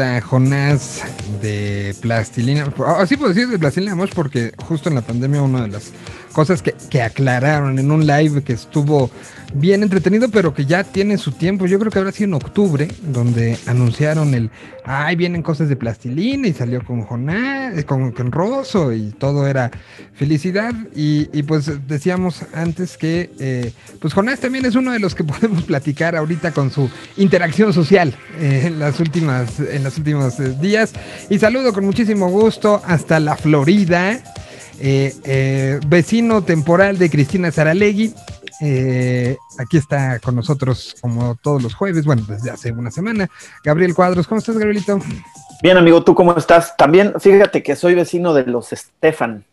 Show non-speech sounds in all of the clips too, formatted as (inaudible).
Está Jonás de Plastilina. Ah, sí puedo decir de Plastilina Mosh porque justo en la pandemia una de las cosas que, que aclararon en un live que estuvo bien entretenido, pero que ya tiene su tiempo. Yo creo que habrá sido en octubre, donde anunciaron el, ay, vienen cosas de plastilina y salió con Jonás, eh, con, con Rosso y todo era felicidad. Y, y pues decíamos antes que, eh, pues Jonás también es uno de los que (laughs) podemos platicar ahorita con su interacción social eh, en las últimas, en los últimos eh, días. Y saludo con muchísimo gusto hasta la Florida. Eh, eh, vecino temporal de Cristina Saralegui, eh, aquí está con nosotros como todos los jueves, bueno, desde hace una semana. Gabriel Cuadros, ¿cómo estás, Gabrielito? Bien, amigo, ¿tú cómo estás? También, fíjate que soy vecino de los Estefan.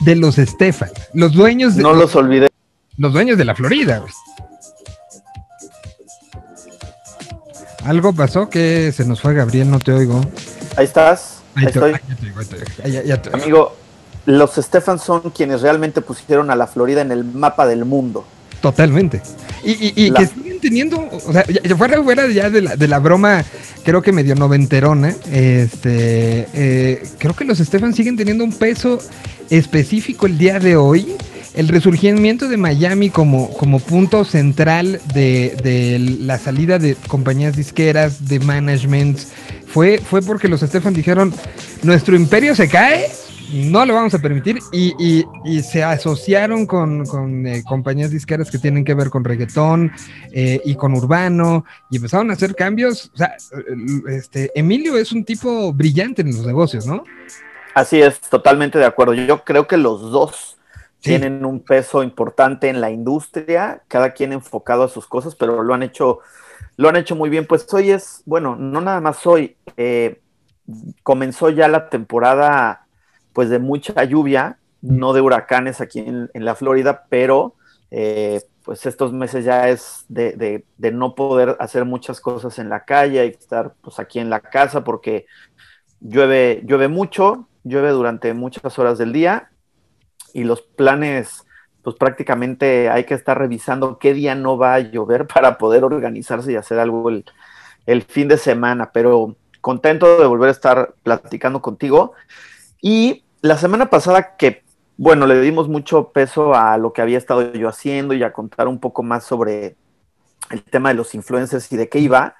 De los Estefan, los dueños de, No los olvidé. los dueños de la Florida. güey. Algo pasó que se nos fue Gabriel, no te oigo. Ahí estás. Ahí estoy. Amigo, los Estefan son quienes realmente pusieron a la Florida en el mapa del mundo. Totalmente. Y, y- y La- que siguen teniendo, o sea, ya- fuera, fuera ya de la, de la broma, creo que medio noventerona, este, eh, creo que los Estefan siguen teniendo un peso específico el día de hoy. El resurgimiento de Miami como, como punto central de, de la salida de compañías disqueras, de management, fue, fue porque los Estefan dijeron, nuestro imperio se cae, no lo vamos a permitir y, y- y se asociaron con, con, eh, compañías disqueras que tienen que ver con reggaetón eh, y con urbano y empezaron a hacer cambios. O sea, eh, este, Emilio es un tipo brillante en los negocios, ¿no? Así es, totalmente de acuerdo. Yo creo que los dos Sí. tienen un peso importante en la industria, cada quien enfocado a sus cosas, pero lo han hecho, lo han hecho muy bien. Pues hoy es, bueno, no nada más hoy, eh, comenzó ya la temporada pues de mucha lluvia, no de huracanes aquí en, la Florida, pero eh, pues estos meses ya es de no poder hacer muchas cosas en la calle, hay que estar pues aquí en la casa porque llueve, llueve mucho, llueve durante muchas horas del día y los planes, pues prácticamente hay que estar revisando qué día no va a llover para poder organizarse y hacer algo el, el fin de semana, pero contento de volver a estar platicando contigo. Y la semana pasada que, bueno, le dimos mucho peso a lo que había estado yo haciendo y a contar un poco más sobre el tema de los influencers y de qué iba.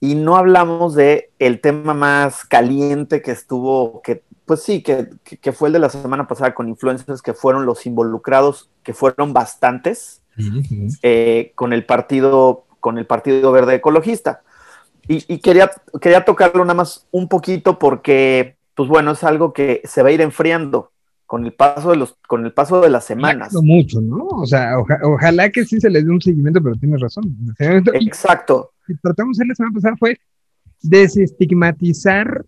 Y no hablamos de el tema más caliente que estuvo, que pues sí, que, que, fue el de la semana pasada con influencers que fueron los involucrados, que fueron bastantes, eh, con el partido, con el Partido Verde Ecologista. Y, y quería, quería tocarlo nada más un poquito porque, pues bueno, es algo que se va a ir enfriando con el paso de los, con el paso de las semanas. Mucho, ¿no? O sea, oja- ojalá que sí se les dé un seguimiento, pero tienes razón. Exacto. que tratamos de hacer la semana pasada fue desestigmatizar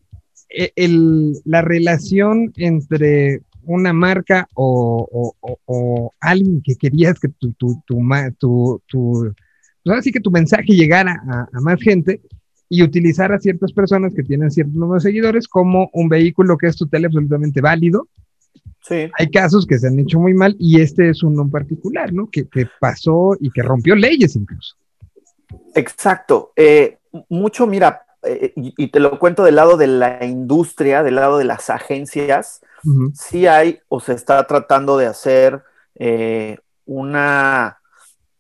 eh, el- la relación entre una marca o, o- o- o alguien que querías que tu, tu, tu, tu, tu- pues ahora sí que tu mensaje llegara a, a más gente y utilizar a ciertas personas que tienen cierto número de seguidores como un vehículo que es total absolutamente válido. Sí. Hay casos que se han hecho muy mal y este es uno en particular, ¿no? Que, que pasó y que rompió leyes incluso. Exacto. Eh, mucho, mira, eh, y, y te lo cuento del lado de la industria, del lado de las agencias, Ujú. sí hay o se está tratando de hacer eh, una,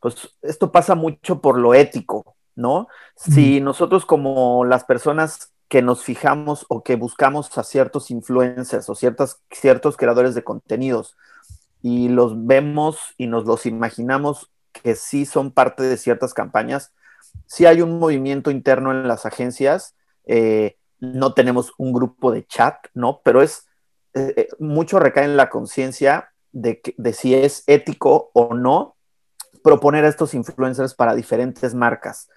pues esto pasa mucho por lo ético, ¿no? Si nosotros como las personas que nos fijamos o que buscamos a ciertos influencers o ciertas, ciertos creadores de contenidos y los vemos y nos los imaginamos que sí son parte de ciertas campañas, sí hay un movimiento interno en las agencias, eh, no tenemos un grupo de chat, ¿no? Pero es eh, eh, mucho recae en la conciencia de, de si es ético o no proponer a estos influencers para diferentes marcas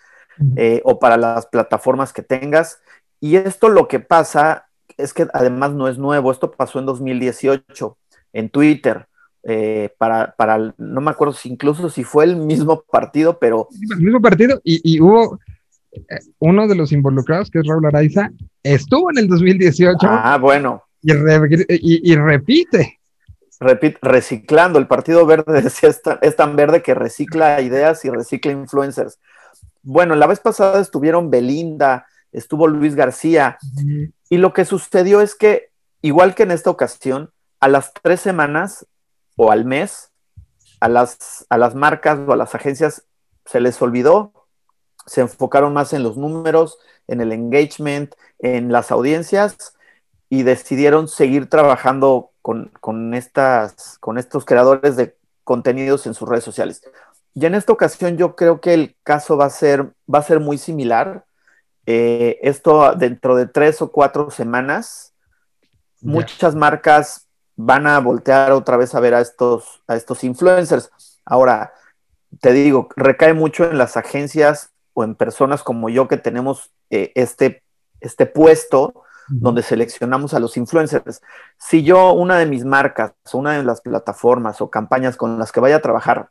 eh, o para las plataformas que tengas. Y esto lo que pasa es que además no es nuevo, esto pasó en 2018 en Twitter. eh, para, para, no me acuerdo si incluso si fue el mismo partido, pero el mismo partido y, y hubo eh, uno de los involucrados, que es Raúl Araiza, estuvo en el 2018 ah, bueno, y, re- y- y repite. repit- reciclando, el Partido Verde (laughs) es tan, es tan verde que recicla ideas y recicla influencers. Bueno, la vez pasada estuvieron Belinda, estuvo Luis García. Y lo que sucedió es que, igual que en esta ocasión, a las tres semanas o al mes, a las, a las marcas o a las agencias se les olvidó, se enfocaron más en los números, en el engagement, en las audiencias y decidieron seguir trabajando con, estas, con estos creadores de contenidos en sus redes sociales. Y en esta ocasión yo creo que el caso va a ser, va a ser muy similar. Eh, esto dentro de tres o cuatro semanas, muchas marcas van a voltear otra vez a ver a estos, a estos influencers. Ahora, te digo, recae mucho en las agencias o en personas como yo que tenemos eh, este, este puesto donde seleccionamos a los influencers. Si yo, una de mis marcas, una de las plataformas o campañas con las que vaya a trabajar,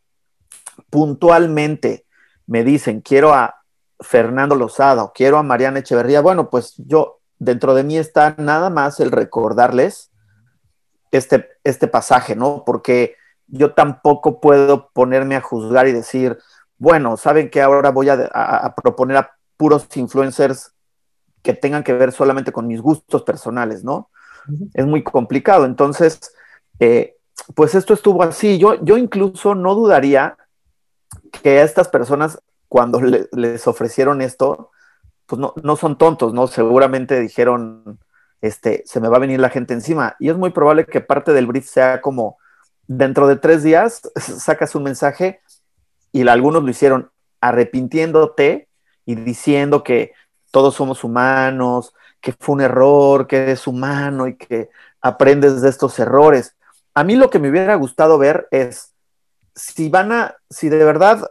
puntualmente me dicen, quiero a Fernando Lozada o quiero a Mariana Echeverría, bueno, pues yo, dentro de mí está nada más el recordarles este, este pasaje, ¿no? Porque yo tampoco puedo ponerme a juzgar y decir, bueno, saben que ahora voy a, proponer a puros influencers que tengan que ver solamente con mis gustos personales, ¿no? Es muy complicado. Entonces, eh, pues esto estuvo así. Yo, yo incluso no dudaría que a estas personas, cuando les ofrecieron esto, pues no, no son tontos, ¿no? Seguramente dijeron, este, se me va a venir la gente encima. Y es muy probable que parte del brief sea como, dentro de tres días (laughs) sacas un mensaje y algunos lo hicieron arrepintiéndote y diciendo que todos somos humanos, que fue un error, que eres humano y que aprendes de estos errores. A mí lo que me hubiera gustado ver es si van a, si de verdad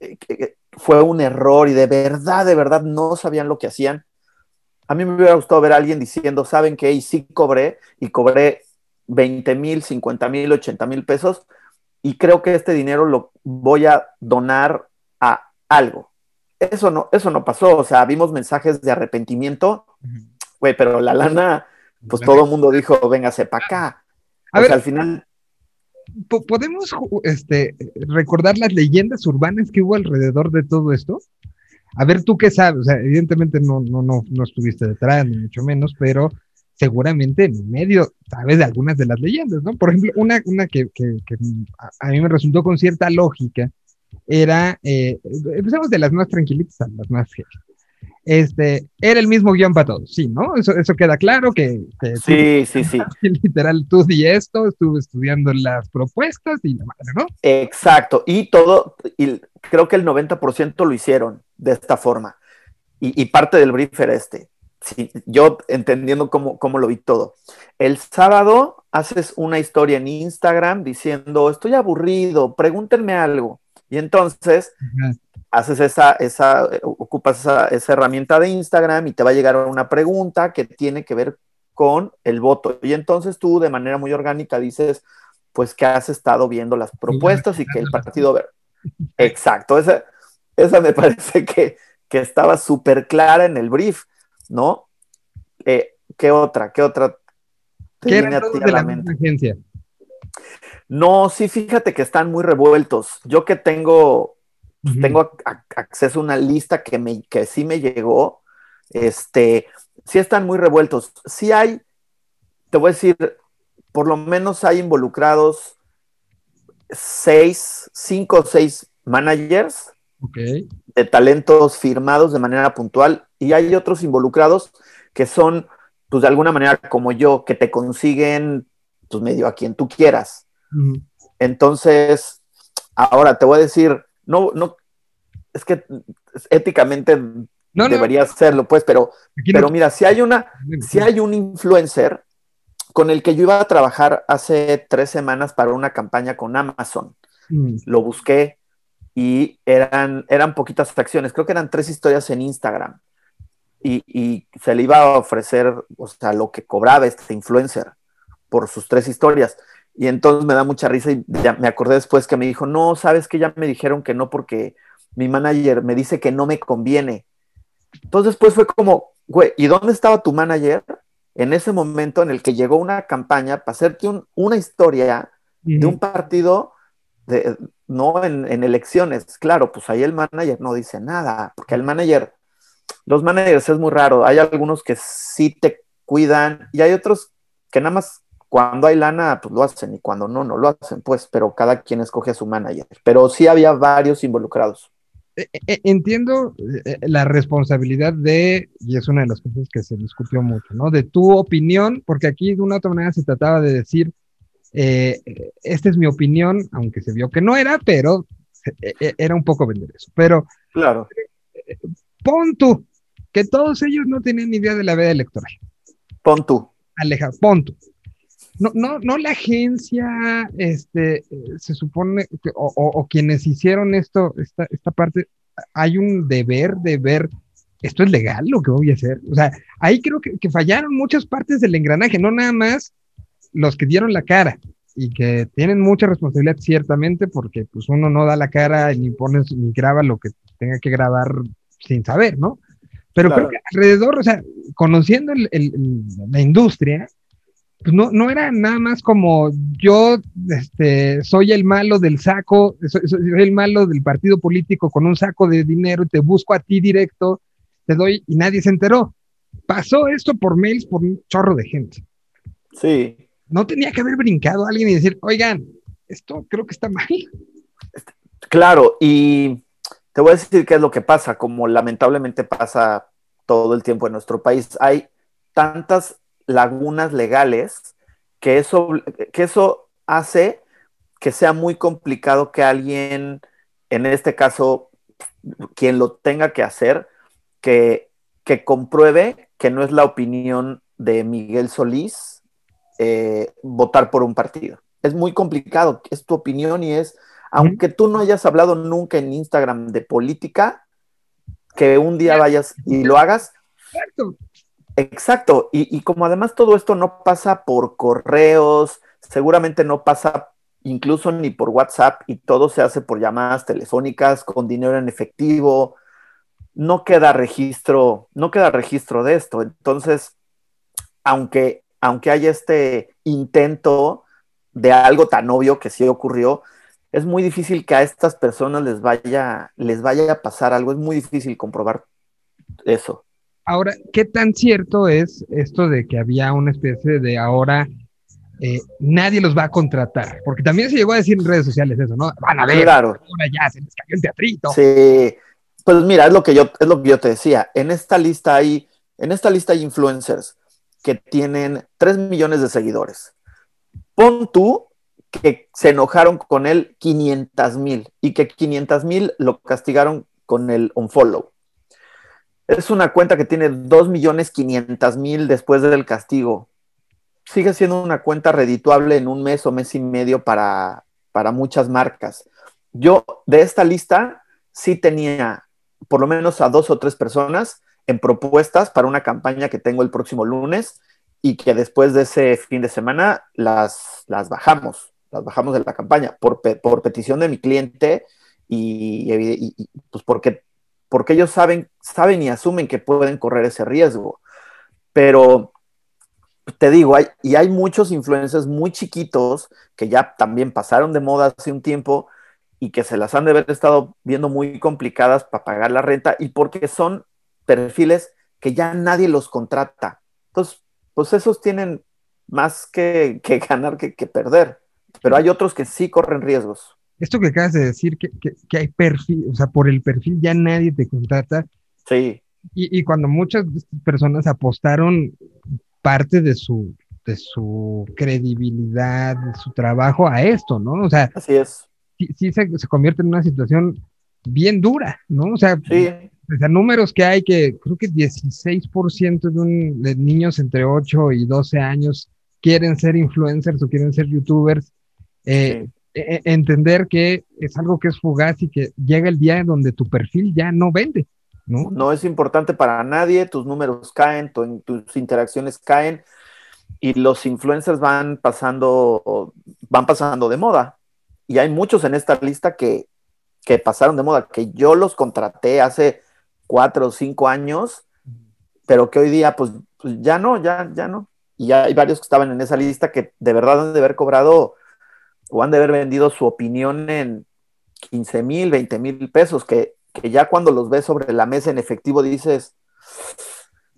eh, fue un error y de verdad, de verdad no sabían lo que hacían, a mí me hubiera gustado ver a alguien diciendo, ¿saben qué? Y sí cobré, y cobré 20 mil, 50 mil, 80 mil pesos, y creo que este dinero lo voy a donar a algo. Eso no, eso no pasó, o sea, vimos mensajes de arrepentimiento, güey, pero la lana, pues todo el mundo dijo, véngase para acá. A ver, al final... ¿Podemos este, recordar las leyendas urbanas que hubo alrededor de todo esto? A ver, tú qué sabes, o sea, evidentemente no, no, no, no estuviste detrás, ni mucho menos, pero seguramente en medio sabes de algunas de las leyendas, ¿no? Por ejemplo, una, una que, que, a, mí me resultó con cierta lógica era, eh, empezamos de las más tranquilitas a las más Este, era el mismo guion para todos, sí, ¿no? Eso, eso queda claro que, sí, sí, (laughs) sí. Literal, tú di esto, estuve estudiando las propuestas y la madre, ¿no? Exacto, y todo, y creo que el 90% lo hicieron de esta forma. Y, y parte del brief era este sí, yo entendiendo cómo, cómo, lo vi todo. El sábado haces una historia en Instagram diciendo, estoy aburrido, pregúntenme algo. Y entonces haces esa, esa, ocupas esa, esa, herramienta de Instagram y te va a llegar una pregunta que tiene que ver con el voto. Y entonces tú de manera muy orgánica dices, pues que has estado viendo las propuestas y que el partido... (laughs) Exacto, esa, esa me parece que, que estaba súper clara en el brief. ¿no? Eh, ¿Qué otra? ¿Qué otra? ¿Qué la, agencia? No, sí, fíjate que están muy revueltos. Yo que tengo, pues, tengo acceso a una lista que, me, que sí me llegó, este, sí están muy revueltos. Sí hay, te voy a decir, por lo menos hay involucrados seis, cinco o seis managers de talentos firmados de manera puntual y hay otros involucrados que son, pues de alguna manera como yo, que te consiguen, pues medio a quien tú quieras. Entonces, ahora te voy a decir, no, no, es que éticamente debería hacerlo, pues, pero, pero mira, si hay una, si hay un influencer con el que yo iba a trabajar hace tres semanas para una campaña con Amazon, lo busqué, y eran, eran poquitas acciones, creo que eran tres historias en Instagram. Y, se le iba a ofrecer, o sea, lo que cobraba este influencer por sus tres historias. Y entonces me da mucha risa y ya me acordé después que me dijo, no, sabes que ya me dijeron que no porque mi manager me dice que no me conviene. Entonces después fue como, güey, ¿y dónde estaba tu manager en ese momento en el que llegó una campaña para hacerte una historia de un partido de, no en, elecciones, claro, pues ahí el manager no dice nada, porque el manager los managers es muy raro. Hay algunos que sí te cuidan y hay otros que nada más cuando hay lana, pues lo hacen y cuando no, no lo hacen, pues, pero cada quien escoge a su manager. Pero sí había varios involucrados. Eh, eh, entiendo la responsabilidad de, y es una de las cosas que se discutió mucho, ¿no? De tu opinión, porque aquí de una u otra manera se trataba de decir, esta es mi opinión, aunque se vio que no era, pero era un poco vender eso. Pero, claro. Pon tú, que todos ellos no tienen ni idea de la veda electoral. Pon tú. Aleja, pon tú. No, no, no la agencia, este, se supone, o, quienes hicieron esto, esta, esta parte, hay un deber de ver, esto es legal lo que voy a hacer. O sea, ahí creo que, que fallaron muchas partes del engranaje, no nada más los que dieron la cara y que tienen mucha responsabilidad ciertamente porque pues uno no da la cara ni pones ni graba lo que tenga que grabar sin saber, ¿no? Pero creo que alrededor, o sea, conociendo la industria, no, no era nada más como yo este, soy el malo del saco, soy, el malo del partido político con un saco de dinero, te busco a ti directo, te doy y nadie se enteró. Pasó esto por mails por un chorro de gente. Sí. No tenía que haber brincado a alguien y decir, oigan, esto creo que está mal. Claro, y te voy a decir qué es lo que pasa, como lamentablemente pasa todo el tiempo en nuestro país. Hay tantas lagunas legales que eso, que eso hace que sea muy complicado que alguien, en este caso, quien lo tenga que hacer, que, que compruebe que no es la opinión de Miguel Solís eh, votar por un partido. Es muy complicado, es tu opinión y es aunque tú no hayas hablado nunca en Instagram de política, que un día vayas y lo hagas. Exacto. Y, como además todo esto no pasa por correos, seguramente no pasa incluso ni por WhatsApp y todo se hace por llamadas telefónicas con dinero en efectivo, no queda registro, no queda registro de esto. Entonces, aunque, aunque haya este intento de algo tan obvio que sí ocurrió, es muy difícil que a estas personas les vaya, les vaya a pasar algo, es muy difícil comprobar eso. Ahora, ¿qué tan cierto es esto de que había una especie de ahora eh, nadie los va a contratar? Porque también se llegó a decir en redes sociales eso, ¿no? Van a ver, ahora ya se les cayó el teatrito. Sí, pues mira, es lo que yo, es lo que yo te decía. En esta lista hay, en esta lista hay influencers que tienen 3 millones de seguidores. Pon tú que se enojaron con él 500 mil y que 500 mil lo castigaron con el unfollow. Es una cuenta que tiene 2 millones 500 mil después del castigo. Sigue siendo una cuenta redituable en un mes o mes y medio para, para muchas marcas. Yo de esta lista sí tenía por lo menos a dos o tres personas en propuestas para una campaña que tengo el próximo lunes y que después de ese fin de semana las, las bajamos las bajamos de la campaña por, petición de mi cliente y, pues porque, porque ellos saben, saben y asumen que pueden correr ese riesgo. Pero te digo, y hay muchos influencers muy chiquitos que ya también pasaron de moda hace un tiempo y que se las han de haber estado viendo muy complicadas para pagar la renta y porque son perfiles que ya nadie los contrata. Entonces, pues esos tienen más que, ganar que perder pero hay otros que sí corren riesgos. Esto que acabas de decir, que, que, hay perfil, o sea, por el perfil ya nadie te contrata. Sí. Y, y cuando muchas personas apostaron parte de su, de su credibilidad, de su trabajo a esto, ¿no? O sea, así es. Sí, sí se, se, convierte en una situación bien dura, ¿no? O sea, sí. o sea números que hay que creo que 16% de, un, de niños entre 8 y 12 años quieren ser influencers o quieren ser youtubers eh, e, entender que es algo que es fugaz y que llega el día en donde tu perfil ya no vende. ¿no? no es importante para nadie, tus números caen, tus interacciones caen y los influencers van pasando, van pasando de moda. Y hay muchos en esta lista que, que pasaron de moda, que yo los contraté hace cuatro o cinco años, pero que hoy día pues, pues ya no, ya, ya no. Y hay varios que estaban en esa lista que de verdad han de haber cobrado o han de haber vendido su opinión en 15 mil, 20 mil pesos, que, ya cuando los ves sobre la mesa en efectivo dices,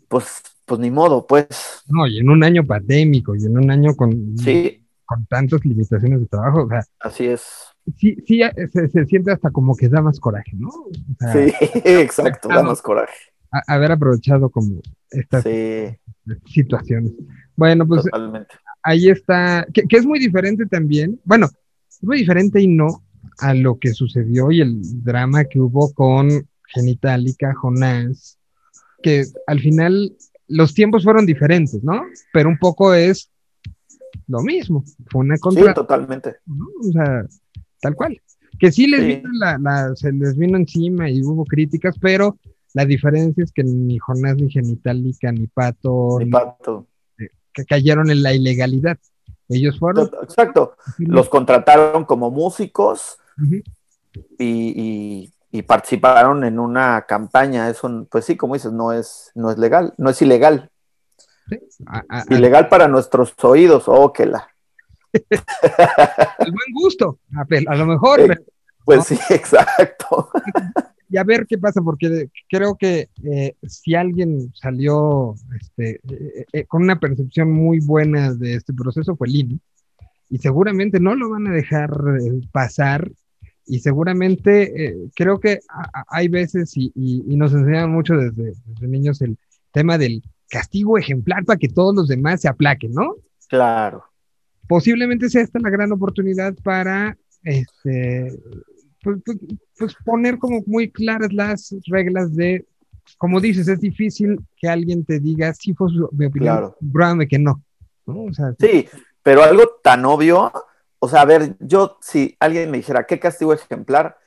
pues, pues ni modo, pues. No, y en un año pandémico, y en un año con, Sí, con tantas limitaciones de trabajo, o sea, así es. sí, sí se, se siente hasta como que da más coraje, ¿no? O sea, Sí, (laughs) exacto, da más coraje. a- haber aprovechado como estas Sí, situaciones. Bueno, pues totalmente. Ahí está, que, que es muy diferente también, bueno, es muy diferente y no a lo que sucedió y el drama que hubo con Genitalica, Jonás, que al final los tiempos fueron diferentes, ¿no? Pero un poco es lo mismo, fue una Sí, contra, totalmente. ¿no? O sea, tal cual. Que sí les Sí. vino la, la- se les vino encima y hubo críticas, pero la diferencia es que ni Jonás, ni Genitalica, ni Pato, ni- pato. Que cayeron en la ilegalidad. Ellos fueron. Exacto. Los contrataron como músicos y, y- y participaron en una campaña. Eso, pues sí, como dices, no es, no es legal, no es ilegal. A- a- a- Ilegal para nuestros oídos, oh, que la. (laughs) al buen gusto, a, lo mejor, pero- Pues sí, (laughs) exacto. (laughs) y a ver qué pasa, porque creo que eh, si alguien salió este, eh, eh, con una percepción muy buena de este proceso fue Lini, y seguramente no lo van a dejar eh, pasar, y seguramente eh, creo que a- hay veces, y, y- y nos enseñan mucho desde, desde niños el tema del castigo ejemplar para que todos los demás se aplaquen, ¿no? Claro. posiblemente sea esta la gran oportunidad para este, pues, pues- pues poner como muy claras las reglas de, como dices, es difícil que alguien te diga si fue su, mi opinión, Claro. que no. ¿no? O sea, Sí, pero algo tan obvio, o sea, a ver, yo si alguien me dijera, ¿qué castigo ejemplar?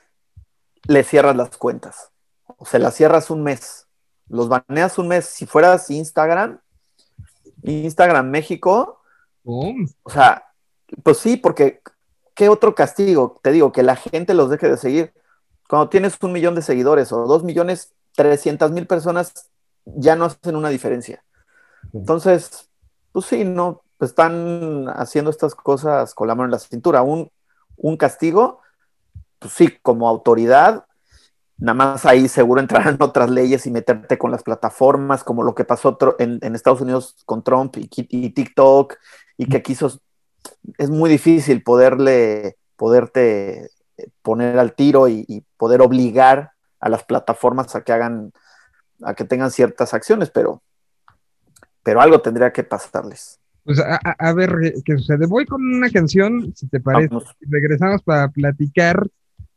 Le cierras las cuentas. O sea, las cierras un mes. Los baneas un mes. Si fueras Instagram, Instagram México, o sea, pues sí, porque ¿qué otro castigo? Te digo, que la gente los deje de seguir. Cuando tienes un millón de seguidores o dos millones, trescientas mil personas, ya no hacen una diferencia. Entonces, pues sí, no, pues están haciendo estas cosas con la mano en la cintura. Un, un castigo, pues sí, como autoridad, nada más ahí seguro entrarán (laughs) otras leyes y meterte con las plataformas, como lo que pasó en, en Estados Unidos con Trump y TikTok, y que quiso, es muy difícil poderle, poderte poner al tiro y, y poder obligar a las plataformas a que hagan, a que tengan ciertas acciones, pero, pero algo tendría que pasarles. Pues a, ver eh, qué sucede. Voy con una canción, si te parece. Vamos. Regresamos para platicar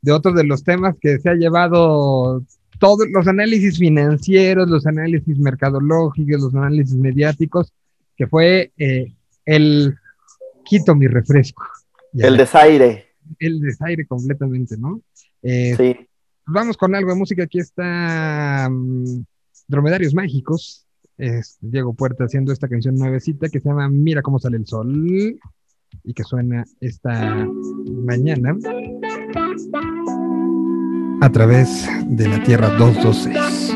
de otro de los temas que se ha llevado todos los análisis financieros, los análisis mercadológicos, los análisis mediáticos, que fue eh, el quito mi refresco. Ya, El desaire, el desaire completamente, ¿no? Eh, sí. Vamos con algo de música. Aquí está mm, Dromedarios Mágicos. Es Diego Puerta haciendo esta canción nuevecita que se llama Mira cómo sale el sol y que suena esta mañana a través de la Tierra 226.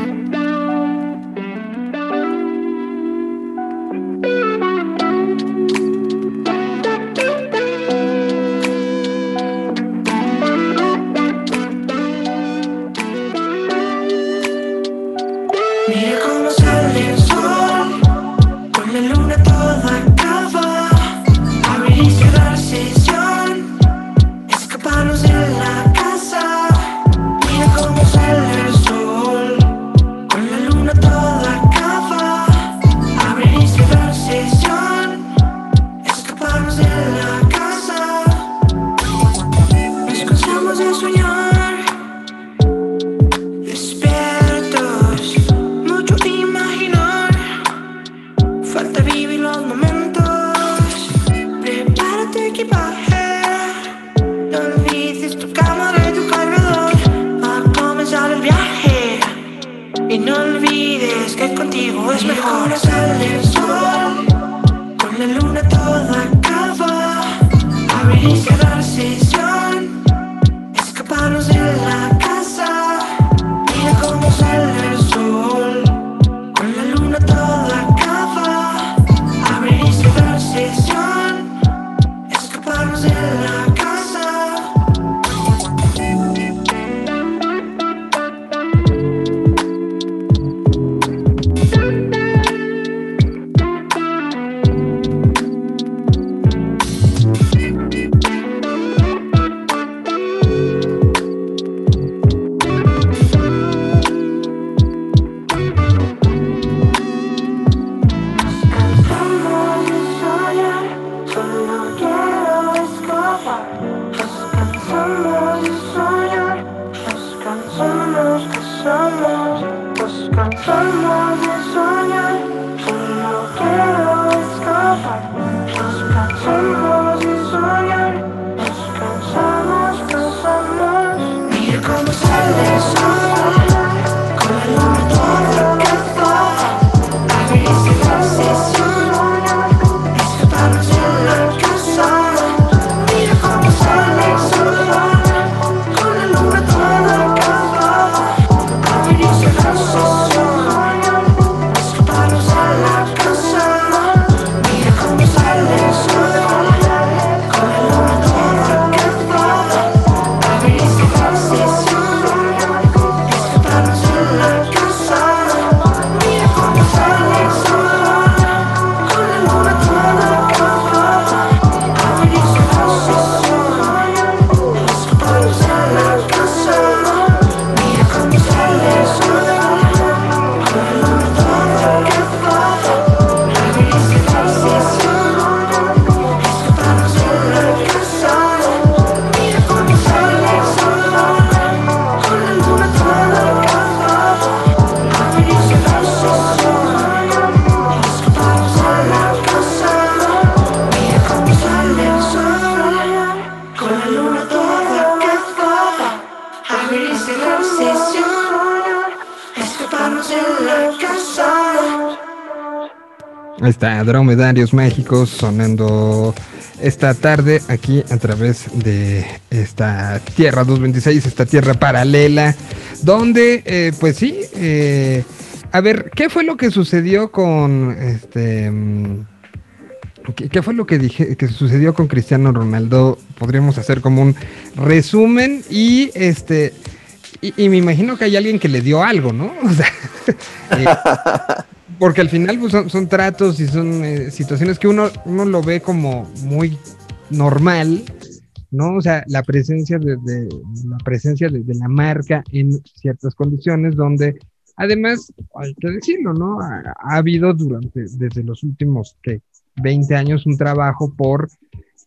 bottles Dromedarios Mágicos sonando esta tarde aquí a través de esta Tierra 226, esta Tierra paralela, donde, eh, pues sí, eh, a ver, ¿qué fue lo que sucedió con este... mm, ¿Qué, fue lo que dije que sucedió con Cristiano Ronaldo? Podríamos hacer como un resumen y este y, me imagino que hay alguien que le dio algo, ¿no? (laughs) O sea, (laughs) porque al final pues, son, son tratos y son eh, situaciones que uno, uno lo ve como muy normal, ¿no? O sea, la presencia de, la presencia de, la marca en ciertas condiciones donde además, hay que decirlo, ¿no? Ha, ha habido durante, desde los últimos ¿qué? 20 años un trabajo por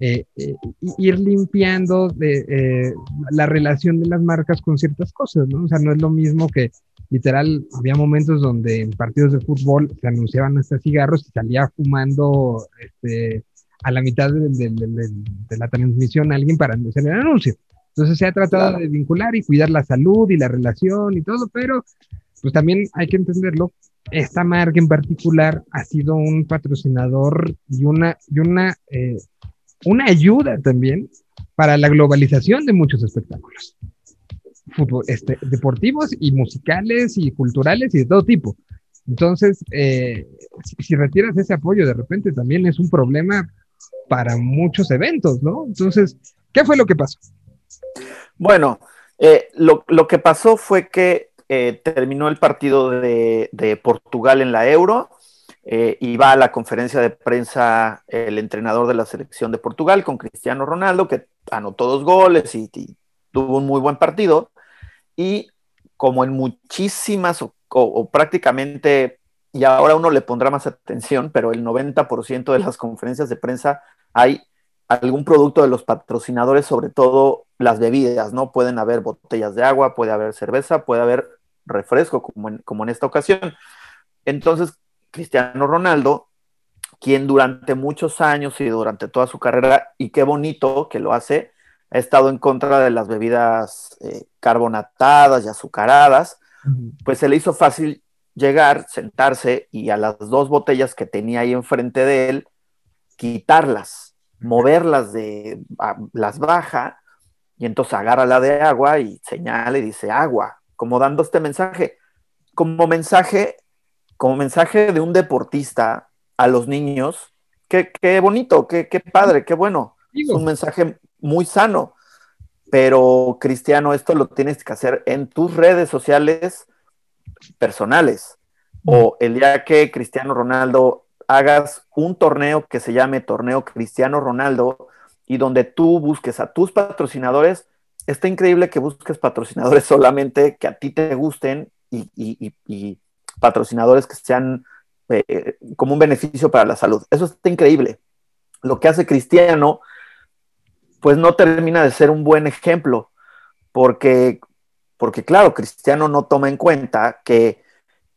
eh, eh, ir limpiando de, eh, la relación de las marcas con ciertas cosas, ¿no? O sea, no es lo mismo que literal, había momentos donde en partidos de fútbol se anunciaban hasta cigarros y salía fumando este, a la mitad de, de- de- de- la transmisión alguien para anunciar el anuncio. Entonces se ha tratado Claro. de vincular y cuidar la salud y la relación y todo, pero pues también hay que entenderlo. Esta marca en particular ha sido un patrocinador y una, y una, eh, una ayuda también para la globalización de muchos espectáculos fútbol, este, deportivos y musicales y culturales y de todo tipo. Entonces, eh, si, si retiras ese apoyo de repente también es un problema para muchos eventos, ¿no? Entonces, ¿qué fue lo que pasó? Bueno, eh, lo, lo que pasó fue que eh, terminó el partido de, de Portugal en la Euro eh, y va a la conferencia de prensa el entrenador de la selección de Portugal con Cristiano Ronaldo, que anotó dos goles y, y tuvo un muy buen partido. Y como en muchísimas o, prácticamente, y ahora uno le pondrá más atención, pero el 90% de las conferencias de prensa hay algún producto de los patrocinadores, sobre todo las bebidas, ¿no? Pueden haber botellas de agua, puede haber cerveza, puede haber refresco, como como en esta ocasión. Entonces, Cristiano Ronaldo, quien durante muchos años y durante toda su carrera, y qué bonito que lo hace, ha estado en contra de las bebidas eh, carbonatadas y azucaradas, pues se le hizo fácil llegar, sentarse y a las dos botellas que tenía ahí enfrente de él, quitarlas, moverlas de, a- las baja y entonces agarra la de agua y señala y dice agua, como dando este mensaje, como mensaje, como mensaje de un deportista a los niños, qué, qué bonito, qué, qué padre, qué bueno, es un mensaje muy sano, pero Cristiano, esto lo tienes que hacer en tus redes sociales personales. O el día que Cristiano Ronaldo hagas un torneo que se llame Torneo Cristiano Ronaldo y donde tú busques a tus patrocinadores, está increíble que busques patrocinadores (laughs) solamente que a ti te gusten y, y- y- y patrocinadores que sean eh, como un beneficio para la salud. Eso está increíble. Lo que hace Cristiano, pues no termina de ser un buen ejemplo, porque, porque claro, Cristiano no toma en cuenta que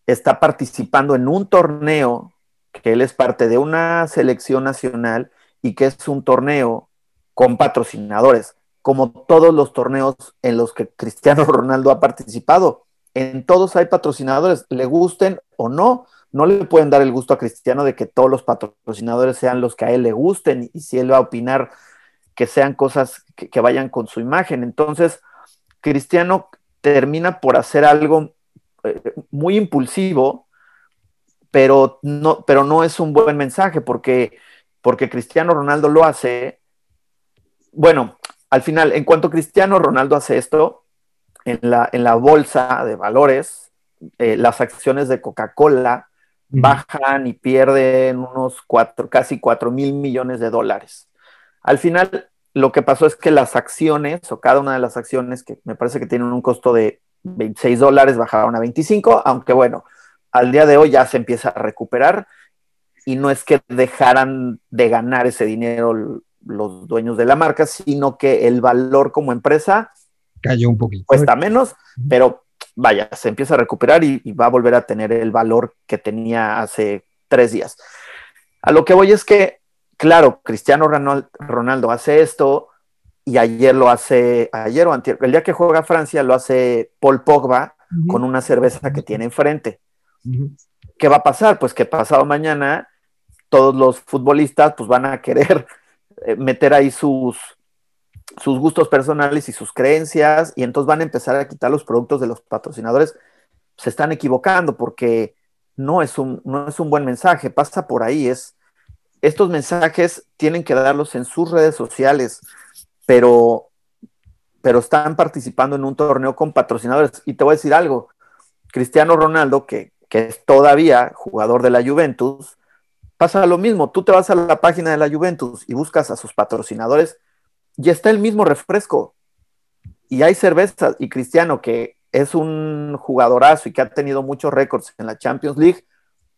está participando en un torneo, que él es parte de una selección nacional y que es un torneo con patrocinadores, como todos los torneos en los que Cristiano (laughs) Ronaldo ha participado. En todos hay patrocinadores, le gusten o no, no le pueden dar el gusto a Cristiano de que todos los patrocinadores sean los que a él le gusten y si él va a opinar que sean cosas que, que vayan con su imagen. Entonces, Cristiano termina por hacer algo eh, muy impulsivo, pero no, pero no es un buen mensaje porque, porque Cristiano Ronaldo lo hace. Bueno, al final, en cuanto Cristiano Ronaldo hace esto, en la, en la bolsa de valores, eh, las acciones de Coca-Cola bajan y pierden unos cuatro, casi 4 mil millones de dólares. Al final, lo que pasó es que las acciones, o cada una de las acciones, que me parece que tienen un costo de 26 dólares, bajaron a 25, aunque bueno, al día de hoy ya se empieza a recuperar y no es que dejaran de ganar ese dinero los dueños de la marca, sino que el valor como empresa cayó un poquito. Cuesta menos, pero vaya, se empieza a recuperar y, y va a volver a tener el valor que tenía hace tres días. A lo que voy es que claro, Cristiano Ronaldo hace esto y ayer lo hace, ayer o antier, el día que juega Francia lo hace Paul Pogba uh -huh. con una cerveza que tiene enfrente. Uh -huh. ¿Qué va a pasar? Pues que pasado mañana todos los futbolistas pues van a querer (laughs) eh, meter ahí sus, sus gustos personales y sus creencias y entonces van a empezar a quitar los productos de los patrocinadores. Se están equivocando porque no es un, no es un buen mensaje, pasa por ahí, es estos mensajes tienen que darlos en sus redes sociales, pero, pero están participando en un torneo con patrocinadores. Y te voy a decir algo, Cristiano Ronaldo, que, que es todavía jugador de la Juventus, pasa lo mismo, tú te vas a la página de la Juventus y buscas a sus patrocinadores y está el mismo refresco. Y hay cervezas, y Cristiano, que es un jugadorazo y que ha tenido muchos récords en la Champions League,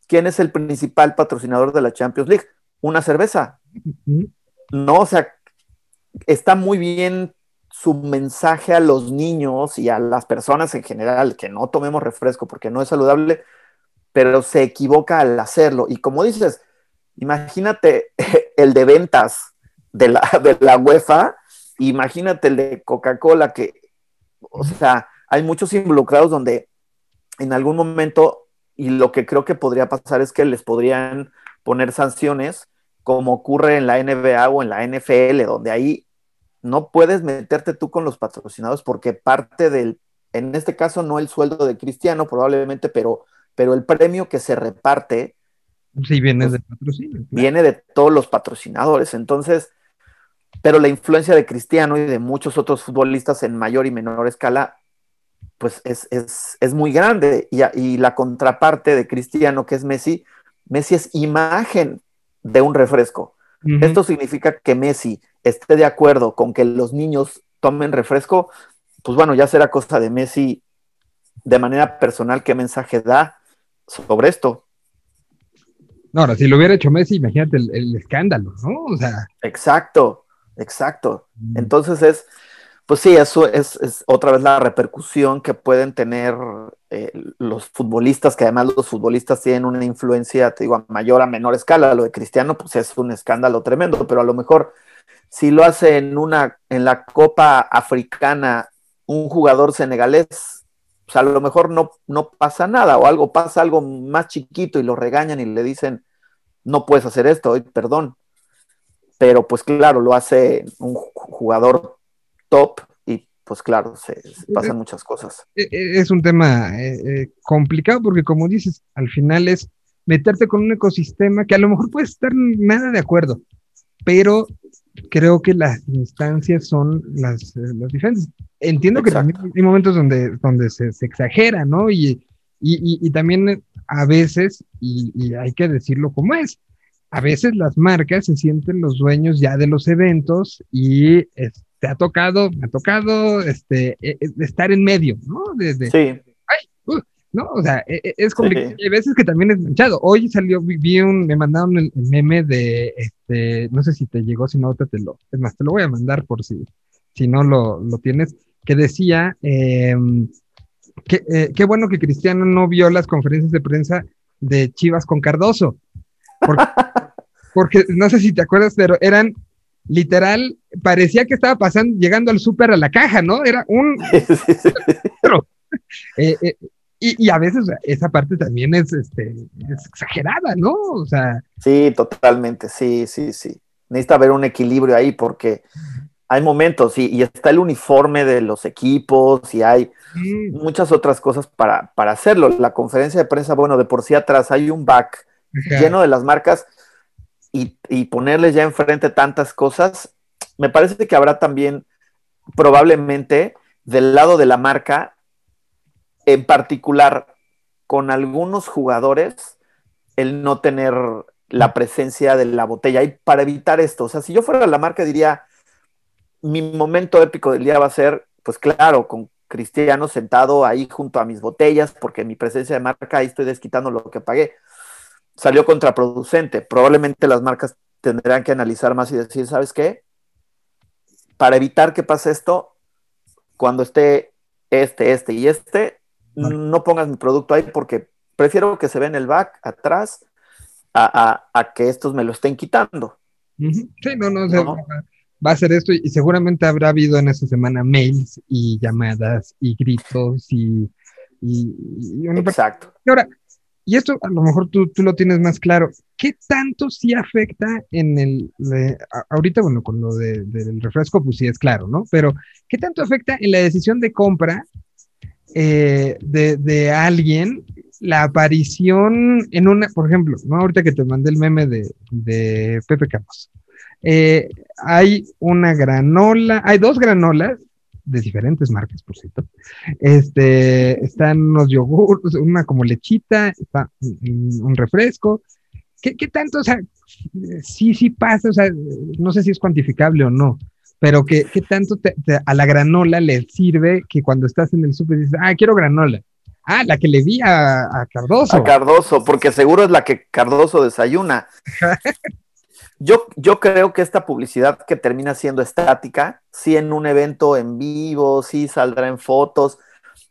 ¿quién es el principal patrocinador de la Champions League? Una cerveza. No, o sea, está muy bien su mensaje a los niños y a las personas en general, que no tomemos refresco porque no es saludable, pero se equivoca al hacerlo. Y como dices, imagínate (laughs) el de ventas de la, (laughs) de la UEFA, imagínate el de Coca-Cola, que, o sea, hay muchos involucrados donde en algún momento, y lo que creo que podría pasar es que les podrían poner sanciones como ocurre en la NBA o en la NFL, donde ahí no puedes meterte tú con los patrocinados porque parte del, en este caso no el sueldo de Cristiano probablemente, pero, pero el premio que se reparte. Sí, viene pues, de patrocinio. Claro. Viene de todos los patrocinadores. Entonces, pero la influencia de Cristiano y de muchos otros futbolistas en mayor y menor escala, pues es, es, es muy grande. Y, y la contraparte de Cristiano, que es Messi, Messi es imagen de un refresco. Uh -huh. Esto significa que Messi esté de acuerdo con que los niños tomen refresco, pues bueno, ya será cosa de Messi de manera personal qué mensaje da sobre esto. No, ahora, si lo hubiera hecho Messi, imagínate el, el escándalo, ¿no? O sea. Exacto, exacto. Entonces es, pues sí, eso es, es, otra vez la repercusión que pueden tener eh, los futbolistas, que además los futbolistas tienen una influencia, te digo, a mayor a menor escala. Lo de Cristiano, pues es un escándalo tremendo, pero a lo mejor si lo hace en una, en la Copa Africana, un jugador senegalés, pues a lo mejor no, no pasa nada, o algo pasa algo más chiquito y lo regañan y le dicen, no puedes hacer esto, perdón. Pero pues claro, lo hace un jugador top y pues claro, se, se pasan muchas cosas. Es un tema eh, eh, complicado porque como dices, al final es meterte con un ecosistema que a lo mejor puedes estar nada de acuerdo, pero creo que las instancias son las, las diferentes. Entiendo Exacto. que también hay momentos donde, donde se, se exagera, ¿no? Y, y, y, y, también a veces, y hay que decirlo como es, a veces las marcas se sienten los dueños ya de los eventos y este, te ha tocado, me ha tocado este, e, e, estar en medio, ¿no? Desde, sí. Ay, uh, ¿no? O sea, e, es complicado. Sí. Hay veces que también es manchado. Hoy salió, vi un, me mandaron el, meme de, este, no sé si te llegó, si no, te, te lo, es más, te lo voy a mandar por si, si no lo, lo tienes, que decía, eh, qué, eh, qué bueno que Cristiano no vio las conferencias de prensa de Chivas con Cardoso. Porque, (laughs) porque no sé si te acuerdas, pero eran literal, parecía que estaba pasando, llegando al súper a la caja, ¿no? Era un... (laughs) Eh, eh, y, y, a veces esa parte también es, este, es exagerada, ¿no? O sea... Sí, totalmente, sí, sí, sí. Necesita haber un equilibrio ahí porque hay momentos y, y, está el uniforme de los equipos y hay sí. muchas otras cosas para, para, hacerlo. La conferencia de prensa, bueno, de por sí atrás hay un back Ajá. lleno de las marcas y, ponerles ya enfrente tantas cosas, me parece que habrá también probablemente del lado de la marca, en particular con algunos jugadores, el no tener la presencia de la botella y para evitar esto, o sea, si yo fuera la marca diría, mi momento épico del día va a ser, pues claro, con Cristiano sentado ahí junto a mis botellas, porque mi presencia de marca, ahí estoy desquitando lo que pagué. Salió contraproducente. Probablemente las marcas tendrán que analizar más y decir, ¿sabes qué? Para evitar que pase esto, cuando esté este, este y este, vale. no pongas mi producto ahí porque prefiero que se vea en el back, atrás, a, a, a que estos me lo estén quitando. Sí, no, no, ¿No? va a ser esto y seguramente habrá habido en esta semana mails y llamadas y gritos y... y, y Exacto. Y ahora, y esto a lo mejor tú, tú, lo tienes más claro, ¿qué tanto sí afecta en el... Ahorita, bueno, con lo de, del refresco, pues sí es claro, ¿no? Pero ¿qué tanto afecta en la decisión de compra eh, de, alguien la aparición en una, por ejemplo, ¿no? ahorita que te mandé el meme de, de Pepe Campos, eh, hay una granola, hay dos granolas de diferentes marcas, por cierto. Este, están unos yogurts, una como lechita, está un refresco. ¿Qué, ¿Qué, tanto? O sea, sí, sí pasa, o sea, no sé si es cuantificable o no, pero ¿qué, qué tanto te, te, a la granola le sirve que cuando estás en el súper dices, ah, quiero granola? Ah, la que le vi a, a, Cardoso. A Cardoso, porque seguro es la que Cardoso desayuna. (laughs) Yo, yo, creo que esta publicidad que termina siendo estática, sí en un evento en vivo, sí saldrá en fotos,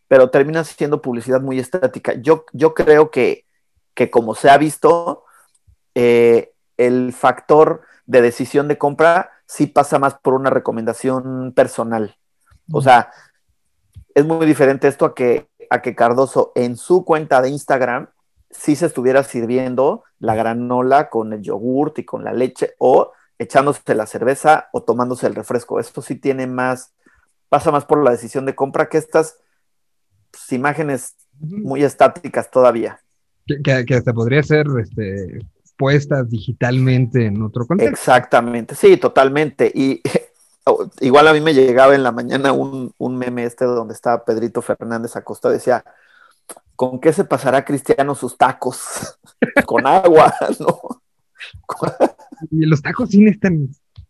pero termina siendo publicidad muy estática. Yo, yo creo que, que, como se ha visto, eh, el factor de decisión de compra sí pasa más por una recomendación personal. O sea, es muy diferente esto a que, a que Cardoso en su cuenta de Instagram si se estuviera sirviendo la granola con el yogurt y con la leche o echándose la cerveza o tomándose el refresco. Esto sí tiene más, pasa más por la decisión de compra que estas pues, imágenes muy estáticas todavía. Que, hasta podría ser este, puestas digitalmente en otro contexto. Exactamente, sí, totalmente. Y (laughs) igual a mí me llegaba en la mañana un, un meme este donde estaba Pedrito Fernández Acosta, decía, ¿Con qué se pasará Cristiano sus tacos? (laughs) Con agua, (laughs) ¿no? y los tacos sí necesitan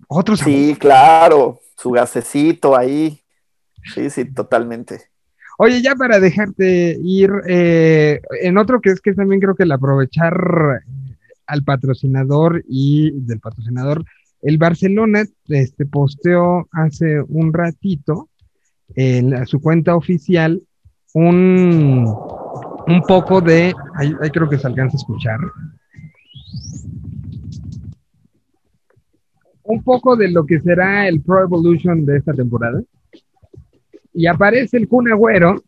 otros. Sí, claro, su gasecito ahí. Sí, sí, totalmente. Oye, ya para dejarte ir, eh, en otro que es que también creo que el aprovechar al patrocinador y del patrocinador, el Barcelona este, posteó hace un ratito en su cuenta oficial un, un poco de, ahí, creo que se alcanza a escuchar, un poco de lo que será el Pro Evolution de esta temporada. Y aparece el Kun Agüero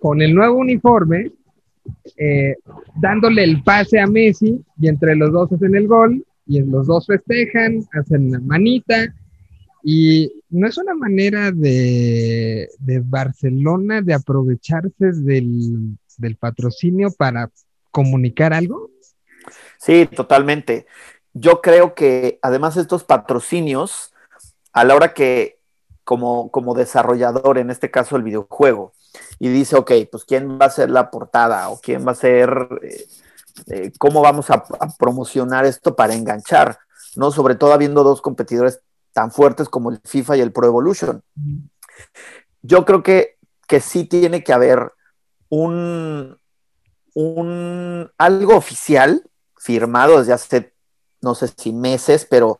con el nuevo uniforme, eh, dándole el pase a Messi y entre los dos hacen el gol y los dos festejan, hacen manita y no es una manera de, de Barcelona de aprovecharse del, del, patrocinio para comunicar algo. Sí, totalmente. Yo creo que además estos patrocinios, a la hora que como, como desarrollador, en este caso el videojuego, y dice, ok, pues quién va a ser la portada o quién va a ser, eh, eh, cómo vamos a, a promocionar esto para enganchar, ¿no? Sobre todo habiendo dos competidores tan fuertes como el FIFA y el Pro Evolution. Yo creo que, que sí tiene que haber un, un algo oficial firmado desde hace, no sé si meses, pero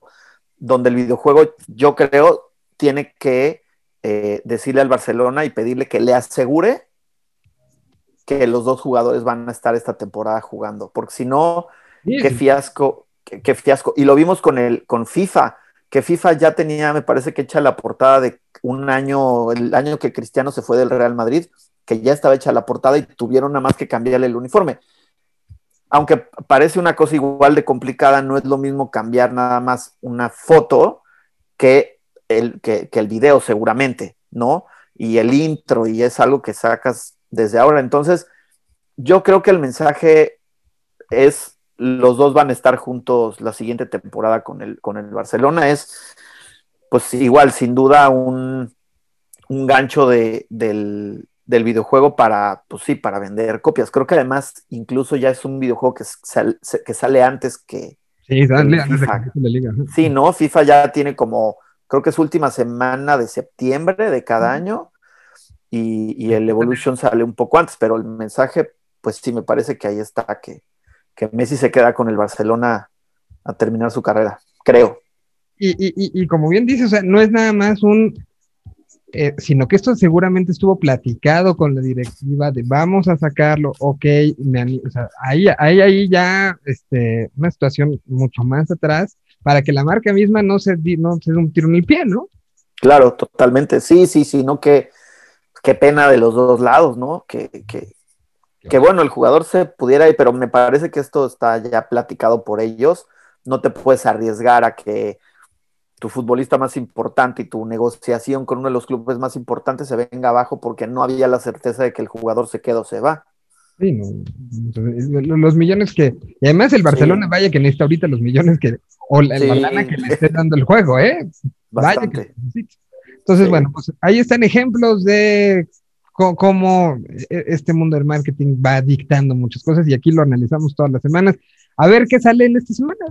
donde el videojuego, yo creo, tiene que eh, decirle al Barcelona y pedirle que le asegure que los dos jugadores van a estar esta temporada jugando, porque si no, qué fiasco, qué, qué fiasco. Y lo vimos con el, con FIFA, que FIFA ya tenía, me parece que hecha la portada de un año, el año que Cristiano se fue del Real Madrid, que ya estaba hecha la portada y tuvieron nada más que cambiarle el uniforme. Aunque parece una cosa igual de complicada, no es lo mismo cambiar nada más una foto que el, que, el video seguramente, ¿no? Y el intro, y es algo que sacas desde ahora. Entonces, yo creo que el mensaje es los dos van a estar juntos la siguiente temporada con el, con el Barcelona. Es, pues igual, sin duda, un, un gancho de, del, del videojuego para, pues sí, para vender copias. Creo que además, incluso ya es un videojuego que, sal, que sale antes que. Sí, dale, el antes de que la liga. Sí, ¿no? FIFA ya tiene como, creo que es última semana de septiembre de cada año. Y, y el Evolution sale un poco antes, pero el mensaje, pues sí, me parece que ahí está, que, que Messi se queda con el Barcelona a terminar su carrera, creo. Y, y, y, y como bien dice, o sea, no es nada más un, eh, sino que esto seguramente estuvo platicado con la directiva de vamos a sacarlo, ok, me ahí, ahí, ahí ya, este, una situación mucho más atrás, para que la marca misma no se, no se dé un tiro en el pie, ¿no? Claro, totalmente. Sí, sí, sí, no que qué pena de los dos lados, ¿no? Que, que, que bueno, el jugador se pudiera ir, pero me parece que esto está ya platicado por ellos. No te puedes arriesgar a que tu futbolista más importante y tu negociación con uno de los clubes más importantes se venga abajo porque no había la certeza de que el jugador se queda o se va. Sí, no, los millones que, y además el Barcelona, Sí. vaya que necesita ahorita los millones que, o la, la Sí. lana que le esté dando el juego, ¿eh? Vaya que Bastante. necesita. Entonces, Sí. bueno, pues ahí están ejemplos de cómo e- este mundo del marketing va dictando muchas cosas y aquí lo analizamos todas las semanas. A ver qué sale en esta semana.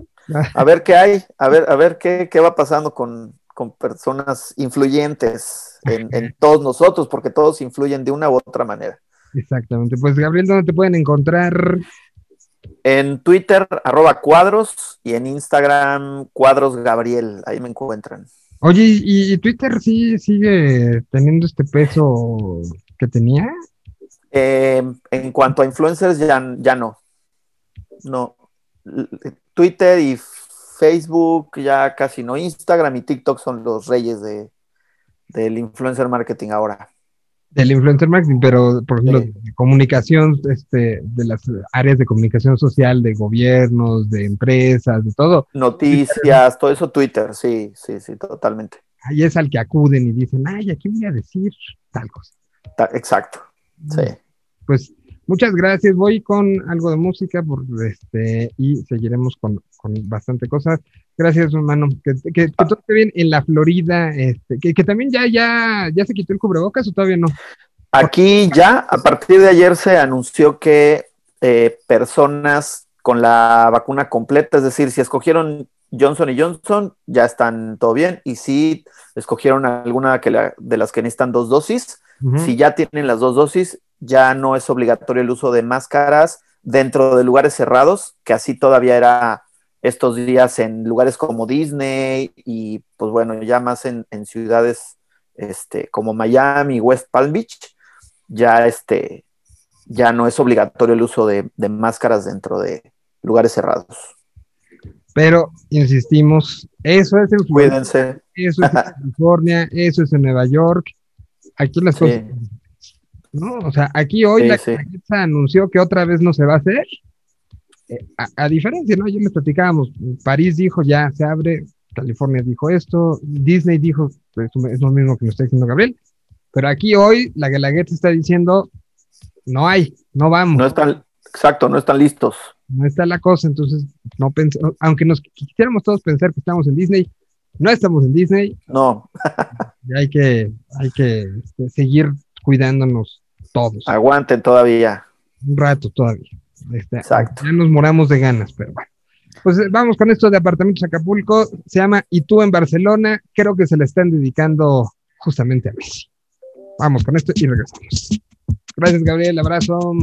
A ver qué hay, a ver, a ver qué, qué va pasando con, con personas influyentes en, en todos nosotros, porque todos influyen de una u otra manera. Exactamente. Pues Gabriel, ¿dónde te pueden encontrar? En Twitter, arroba cuadros, y en Instagram, cuadros Gabriel, ahí me encuentran. Oye, ¿y, y Twitter sí sigue teniendo este peso que tenía? Eh, en cuanto a influencers, ya, ya no. No. Twitter y Facebook ya casi no. Instagram y TikTok son los reyes de, del influencer marketing ahora. Del influencer marketing, pero por ejemplo, Sí. comunicación, este, de las áreas de comunicación social, de gobiernos, de empresas, de todo, Noticias, todo eso Twitter, sí, sí, sí, totalmente. ahí es al que acuden y dicen, ay, aquí voy a decir tal cosa. Ta- Exacto. Sí. Pues muchas gracias. Voy con algo de música por este y seguiremos con, con bastante cosas. Gracias, hermano. Que, que, que todo esté bien en la Florida, este, que, que también ya, ya, ya se quitó el cubrebocas o todavía no. Aquí ya, a partir de ayer se anunció que eh, personas con la vacuna completa, es decir, si escogieron Johnson y Johnson, ya están todo bien, y si escogieron alguna que la- de las que necesitan dos dosis, si ya tienen las dos dosis, ya no es obligatorio el uso de máscaras dentro de lugares cerrados, que así todavía era estos días en lugares como Disney y pues bueno, ya más en, en ciudades este, como Miami, West Palm Beach, ya este ya no es obligatorio el uso de, de máscaras dentro de lugares cerrados. Pero insistimos, eso es en Florida, Cuídense. eso es en (laughs) California, eso es en Nueva York. Aquí las Sí. cosas. ¿No? O sea, aquí hoy Sí, la sí. Anunció que otra vez no se va a hacer. Eh, a, a diferencia, ¿no? Ayer les platicábamos, París dijo ya se abre, California dijo esto, Disney dijo, pues, es lo mismo que me está diciendo Gabriel, pero aquí hoy la Guelaguetza está diciendo, no hay, no vamos, No no, están, exacto, no están listos. está la cosa, entonces, no pens- aunque nos quisiéramos todos pensar que estamos en Disney, no estamos en Disney, No, y hay que, hay que este, seguir cuidándonos todos. aguanten todavía. un rato todavía. Este, Exacto. Ya nos moramos de ganas, pero bueno. Pues eh, vamos con esto de Apartamentos Acapulco. Se llama Y tú en Barcelona. Creo que se le están dedicando justamente a Messi. Vamos con esto y regresamos. Gracias, Gabriel. Abrazo.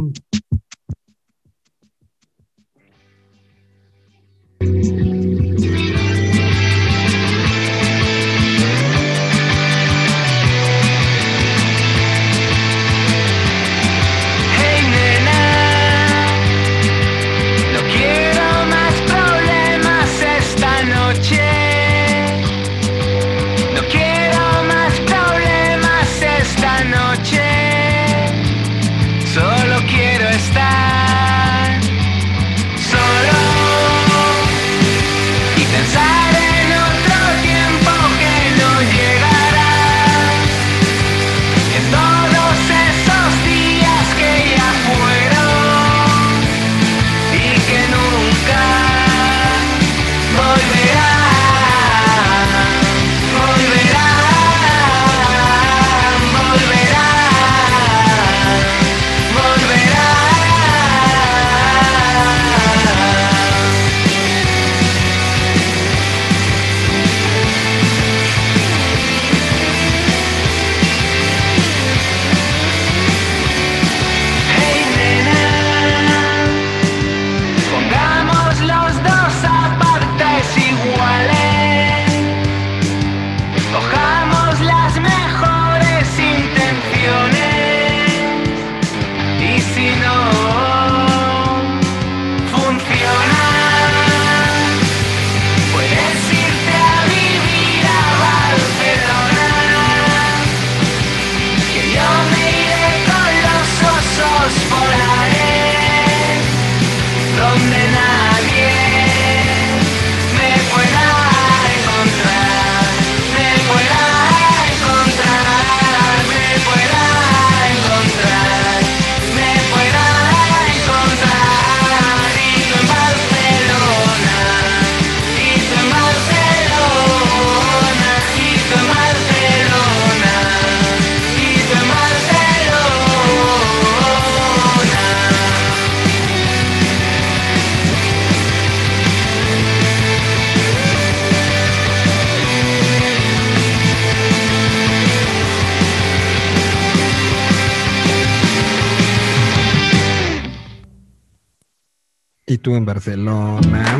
Tú en Barcelona.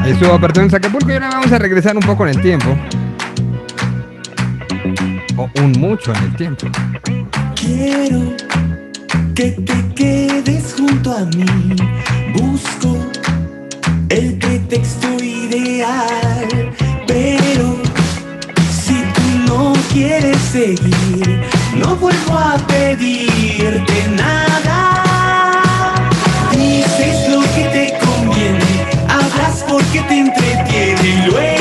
Ahí estuvo Apertura en Acapulco y ahora vamos a regresar un poco en el tiempo. O un mucho en el tiempo. Quiero que te quedes junto a mí. Busco el pretexto ideal. Pero si tú no quieres seguir, no vuelvo a pedirte nada. Porque te entretiene luego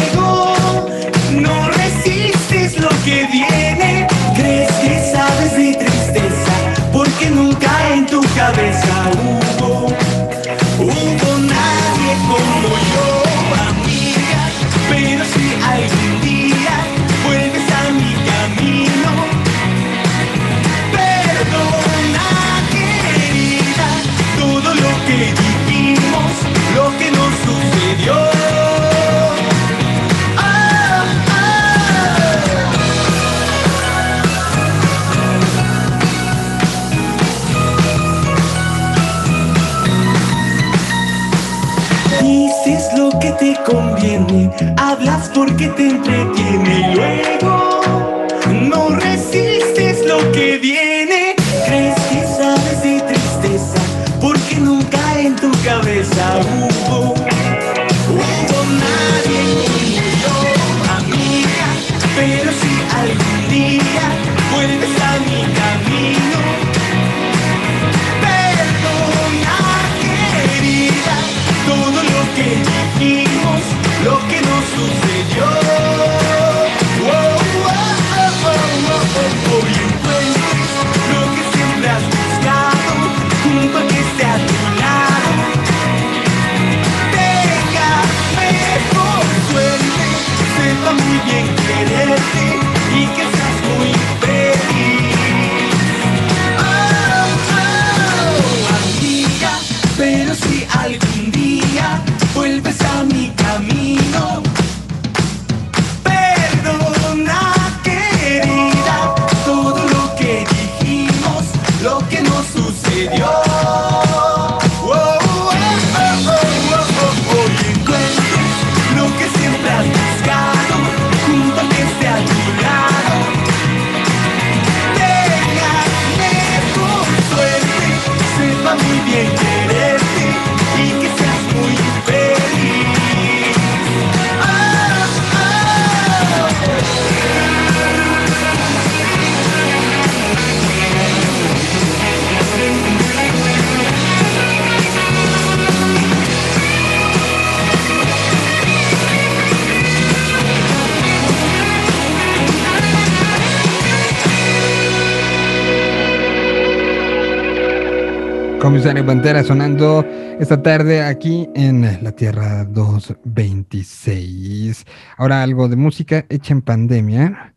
Comisario Pantera sonando esta tarde aquí en la Tierra 226. Ahora algo de música hecha en pandemia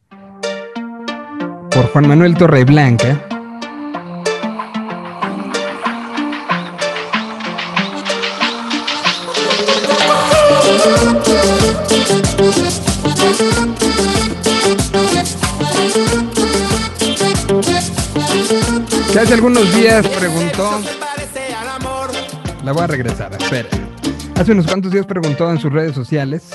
por Juan Manuel Torreblanca. Hace algunos días preguntó. La voy a regresar, espera. Hace unos cuantos días preguntó en sus redes sociales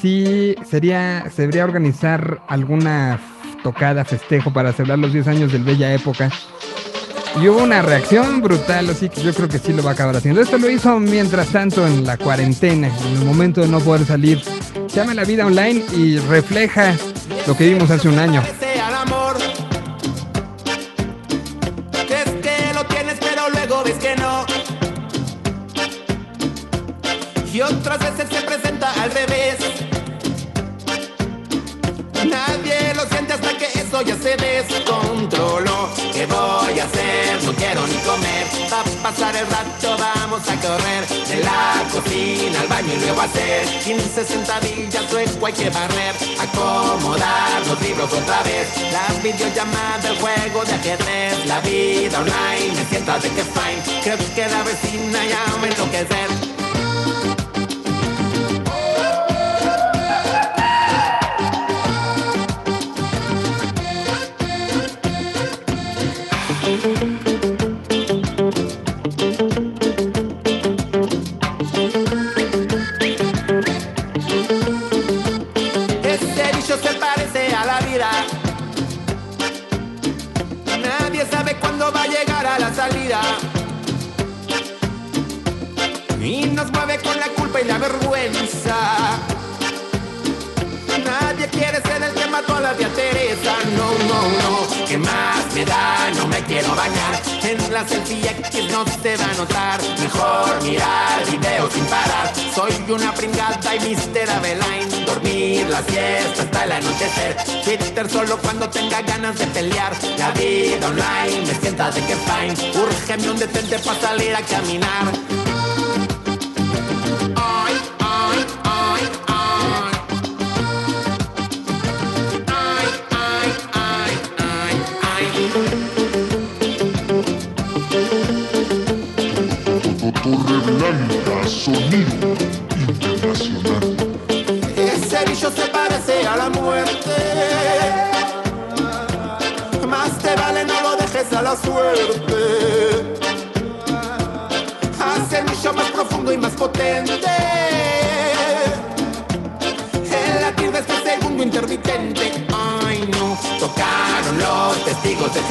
si sería, se debería organizar alguna tocada, festejo para celebrar los 10 años del Bella Época. Y hubo una reacción brutal, así que yo creo que sí lo va a acabar haciendo. Esto lo hizo mientras tanto en la cuarentena, en el momento de no poder salir. Se llama La Vida Online y refleja lo que vimos hace un año. Nadie lo siente hasta que eso ya se descontroló. ¿Qué voy a hacer? No quiero ni comer. Va a pasar el rato, vamos a correr. De la cocina al baño y luego hacer 15 sentadillas, luego hay que barrer. Acomodar los libros otra vez. Las videollamadas, el juego de ajedrez. La vida online, me siento de que fine. Creo que la vecina ya me enloquecer. Fine. Urgeme un detente para salir a caminar.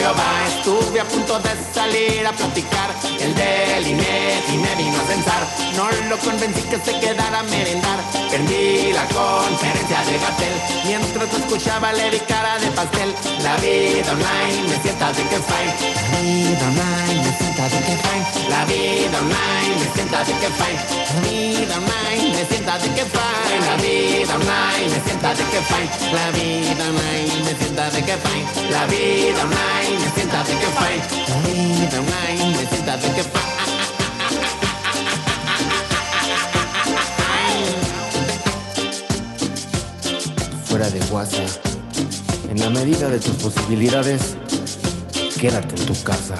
Estuve a punto de salir a platicar. El del INEGI me vino a censar. No lo convencí que se quedara a merendar. Perdí la conferencia de Gatel. Mientras escuchaba le di cara de pastel. La vida online me sienta de que fine. La vida online me sienta que. La vida online me sienta de que fine. La vida online me sienta de que fine. La vida online me sienta de que fine. La vida online me sienta de que fine. La vida online me sienta de que fine. La vida online me sienta de que fine. fuera de WhatsApp. En la medida de tus posibilidades, quédate en tu casa.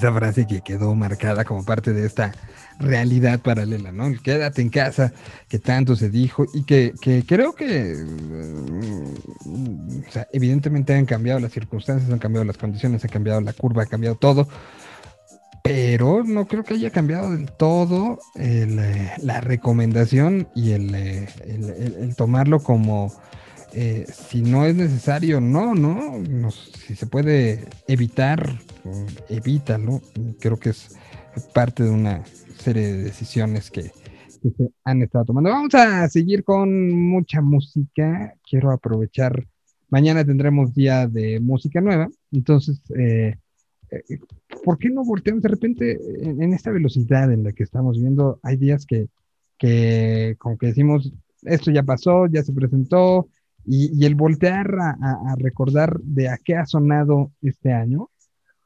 Esa frase que quedó marcada como parte de esta realidad paralela, ¿no? El quédate en casa, que tanto se dijo y que, que creo que, mm, o sea, evidentemente han cambiado las circunstancias, han cambiado las condiciones, ha cambiado la curva, ha cambiado todo, pero no creo que haya cambiado del todo eh, la recomendación y el, eh, tomarlo como eh, si no es necesario, no, no, no, si se puede evitar, mm, evítalo. Creo que es parte de una serie de decisiones que, que se han estado tomando. Vamos a seguir con mucha música. Quiero aprovechar, mañana tendremos día de música nueva, entonces, eh, eh, ¿por qué no volteamos de repente en, en esta velocidad en la que estamos viendo? Hay días que, que como que decimos, esto ya pasó, ya se presentó, y, el voltear a, recordar de a qué ha sonado este año,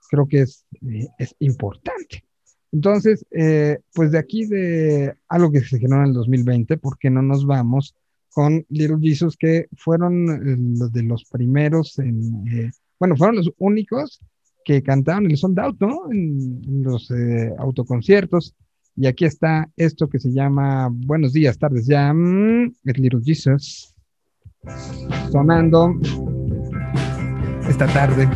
creo que es, eh, es importante. Entonces, eh, pues de aquí de algo que se generó en el 2020, ¿por qué no nos vamos con Little Jesus, que fueron eh, los de los primeros en, eh, bueno, fueron los únicos que cantaron el sold out, ¿no? En, en los eh, autoconciertos. Y aquí está esto que se llama Buenos días, tardes ya, mm, es Little Jesus sonando esta tarde.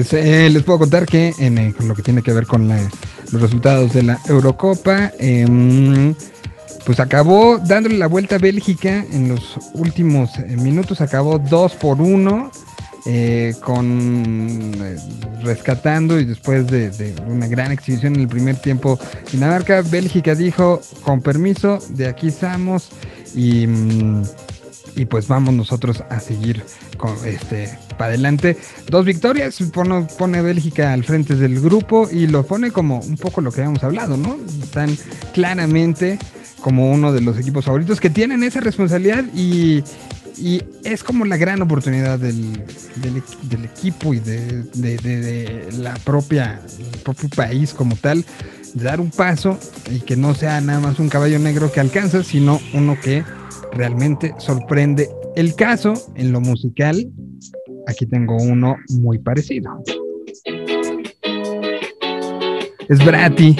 Pues eh, les puedo contar que en eh, lo que tiene que ver con los resultados de la Eurocopa, em, pues acabó dándole la vuelta a Bélgica en los últimos eh, minutos, acabó 2 por 1. con rescatando y después de, de una gran exhibición en el primer tiempo Dinamarca, Bélgica dijo con permiso, de aquí estamos y, mm, y pues vamos nosotros a seguir este para adelante. Dos victorias, pone, pone Bélgica al frente del grupo y lo pone como un poco lo que habíamos hablado, ¿no? Están claramente como uno de los equipos favoritos que tienen esa responsabilidad y, y es como la gran oportunidad del, del equ- del equipo y de, de- la propia, propio país como tal, de dar un paso y que no sea nada más un caballo negro que alcanza, sino uno que realmente sorprende. El caso en lo musical, aquí tengo uno muy parecido. Es Brati.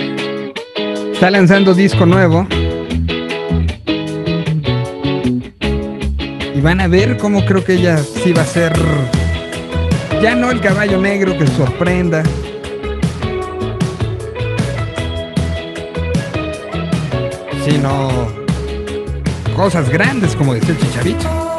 Está lanzando disco nuevo. Y van a ver cómo creo que ella sí va a ser. Ya no el caballo negro que sorprenda. Sino cosas grandes, como decía el chicharito.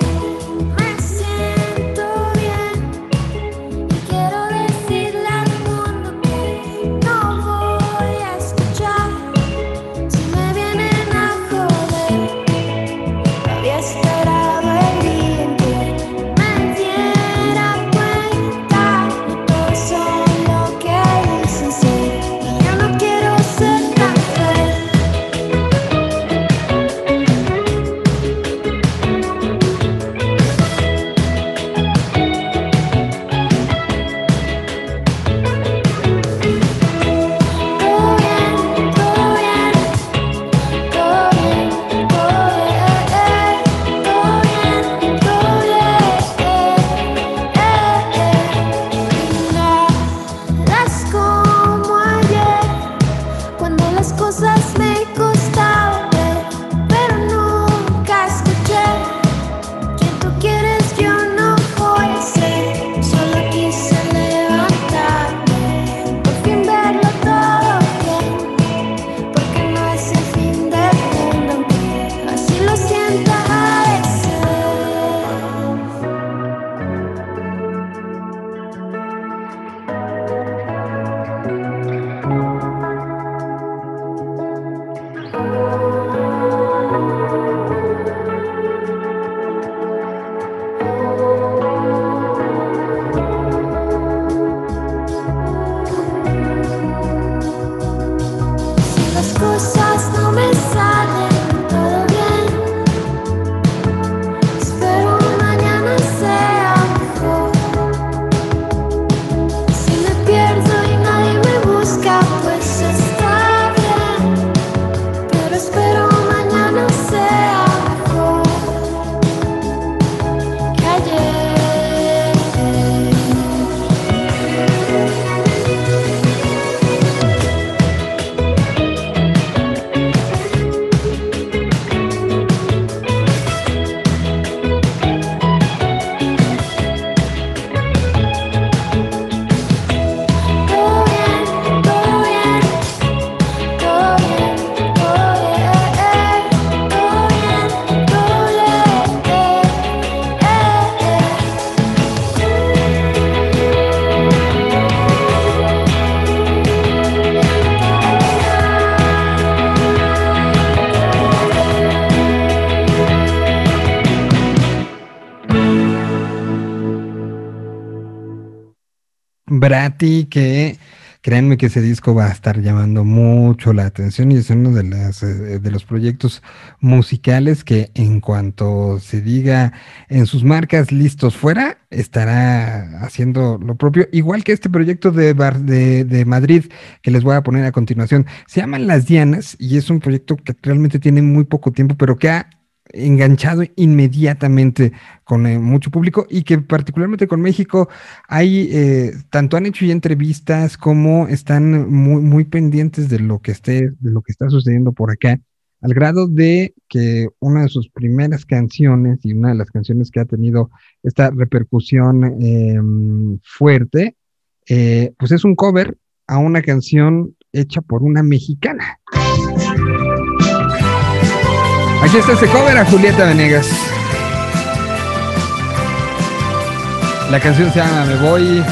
Brati, que créanme que ese disco va a estar llamando mucho la atención y es uno de, las, eh, de los proyectos musicales que en cuanto se diga en sus marcas listos fuera, estará haciendo lo propio, igual que este proyecto de, Bar- de, de Madrid que les voy a poner a continuación. Se llaman Las Dianas y es un proyecto que realmente tiene muy poco tiempo, pero que ha enganchado inmediatamente con eh, mucho público y que particularmente con México hay, eh, tanto han hecho ya entrevistas como están muy, muy pendientes de lo que esté, de lo que está sucediendo por acá, al grado de que una de sus primeras canciones y una de las canciones que ha tenido esta repercusión em, fuerte, eh, pues es un cover a una canción hecha por una mexicana. Aquí está este cover a Julieta Venegas. La canción se llama Me Voy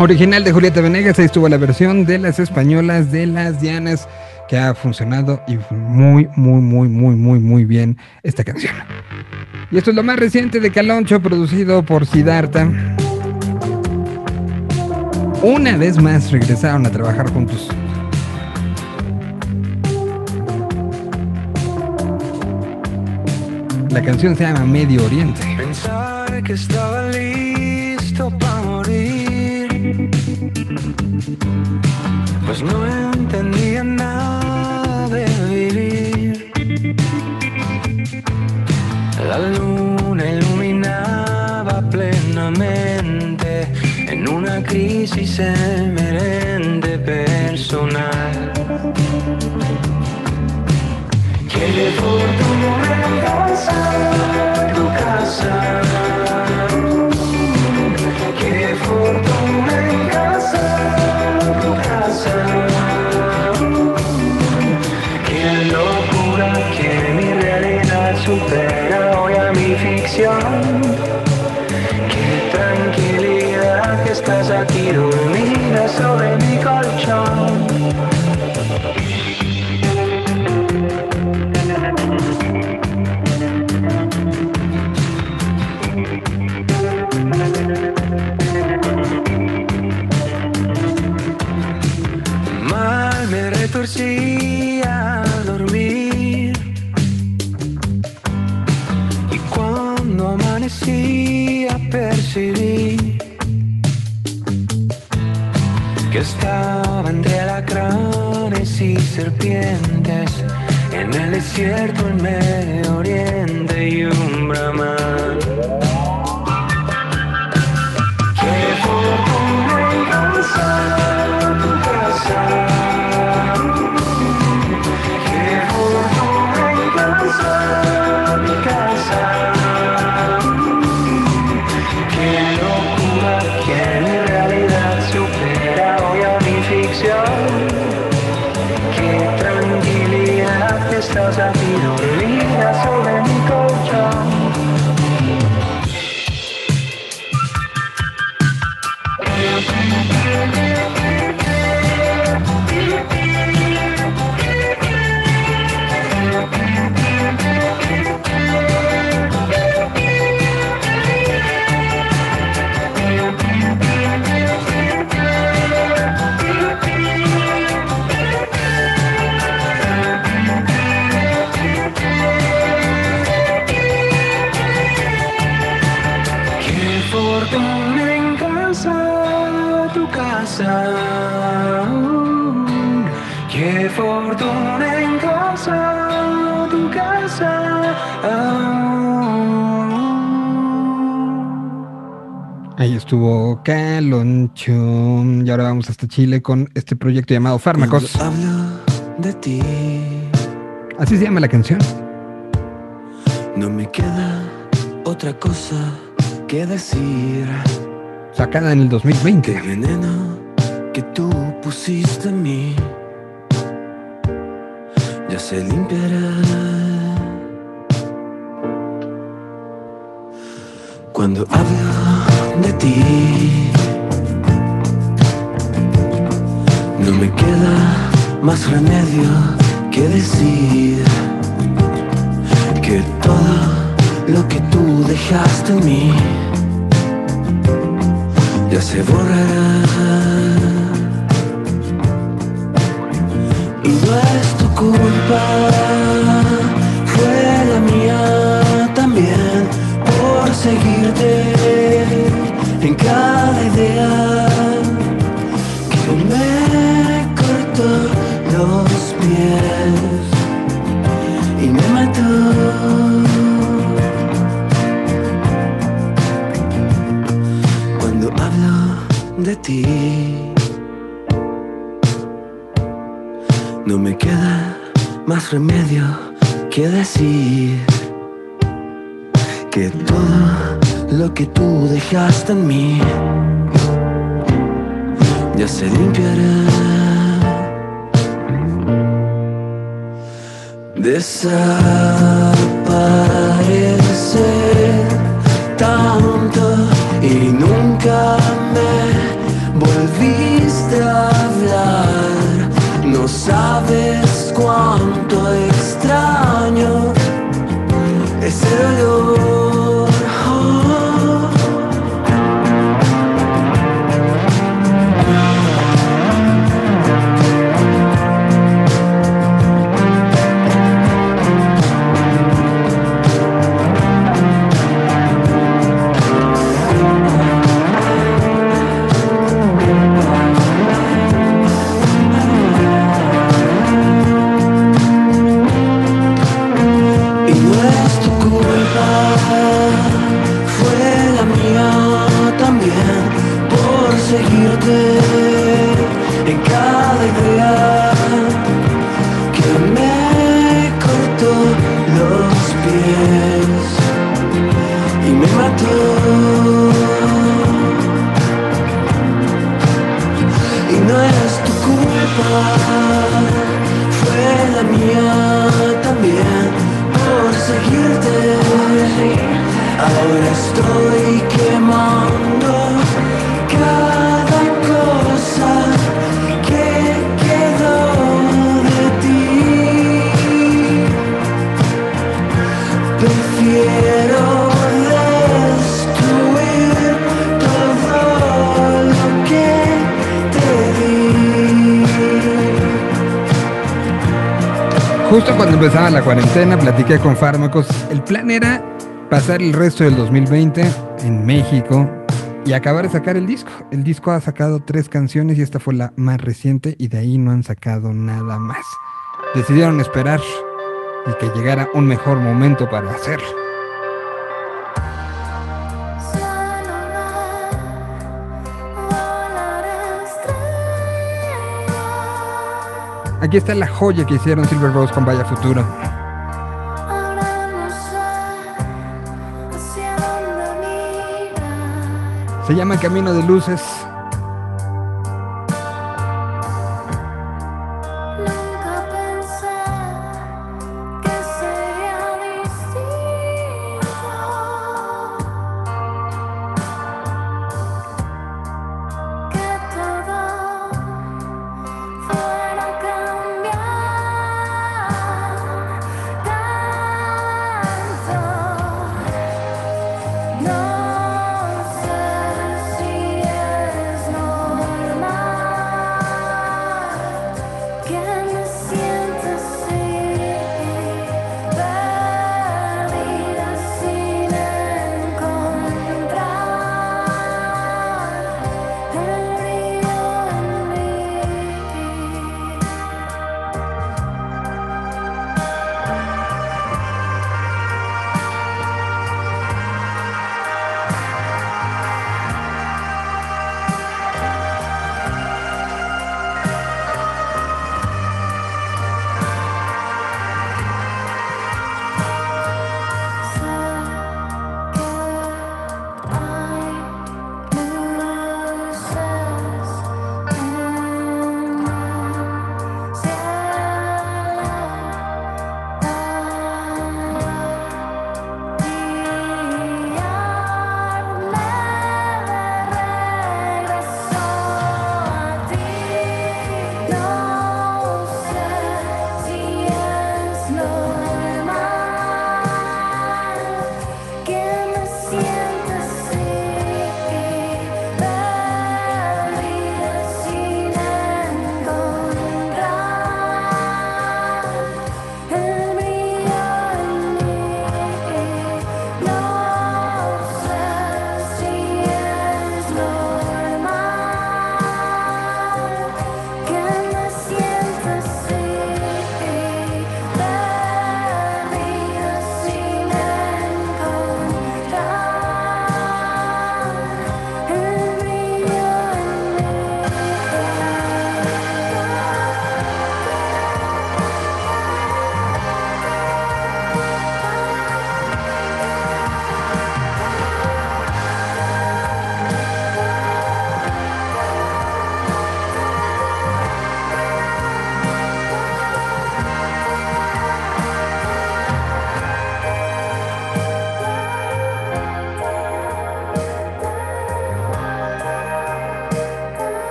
Original de Julieta Venegas, ahí estuvo la versión de las españolas de las Dianas, que ha funcionado y muy, muy, muy, muy, muy, muy bien esta canción. Y esto es lo más reciente de Caloncho, producido por Sidarta. Una vez más regresaron a trabajar juntos. La canción se llama Medio Oriente. Pues no entendía nada de vivir. La luna iluminaba plenamente en una crisis emerente personal. Que llevó tu a tu casa. Que Sufres un asesinato, qué locura que mi realidad supera hoy a mi ficción, qué tranquilidad que estás aquí durmiendo sobre mi colchón. entre alacranes y serpientes en el desierto en Medio Oriente y un brahman estuvo Caloncho. Y ahora vamos hasta Chile con este proyecto llamado Fármacos. Hablo de ti, Así se llama la canción. no me queda otra cosa que decir. Sacada en el 2020. El veneno que tú pusiste en mí ya se limpiará. Cuando hablo de ti, no me queda más remedio que decir que todo lo que tú dejaste en mí ya se borrará. Y no es tu culpa, remedio que decir que todo lo que tú dejaste en mí ya se limpiará. Desaparecer Cuando empezaba la cuarentena, platiqué con Fármacos. El plan era pasar el resto del 2020 en México y acabar de sacar el disco. El disco ha sacado tres canciones y esta fue la más reciente y de ahí no han sacado nada más. Decidieron esperar y que llegara un mejor momento para hacerlo. Aquí está la joya que hicieron Silver Rose con Vaya Futuro. Se llama Camino de Luces.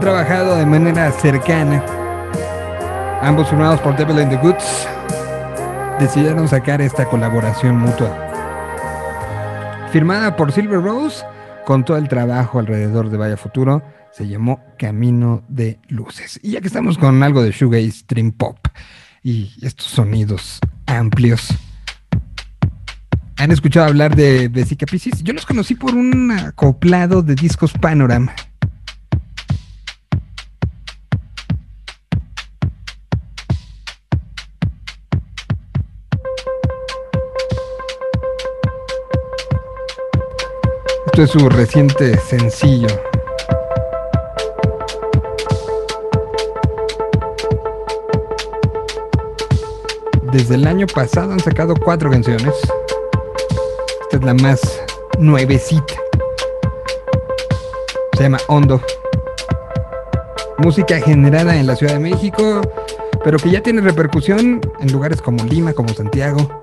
Trabajado de manera cercana. Ambos firmados por Devil in the Goods decidieron sacar esta colaboración mutua. Firmada por Silver Rose, con todo el trabajo alrededor de Vaya Futuro, se llamó Camino de Luces. Y ya que estamos con algo de shoegaze, dream pop y estos sonidos amplios, ¿han escuchado hablar de Vesica Piscis? Yo los conocí por un acoplado de discos Panorama. Esto es su reciente sencillo. Desde el año pasado han sacado cuatro canciones. Esta es la más nuevecita. Se llama Hondo. Música generada en la Ciudad de México, pero que ya tiene repercusión en lugares como Lima, como Santiago.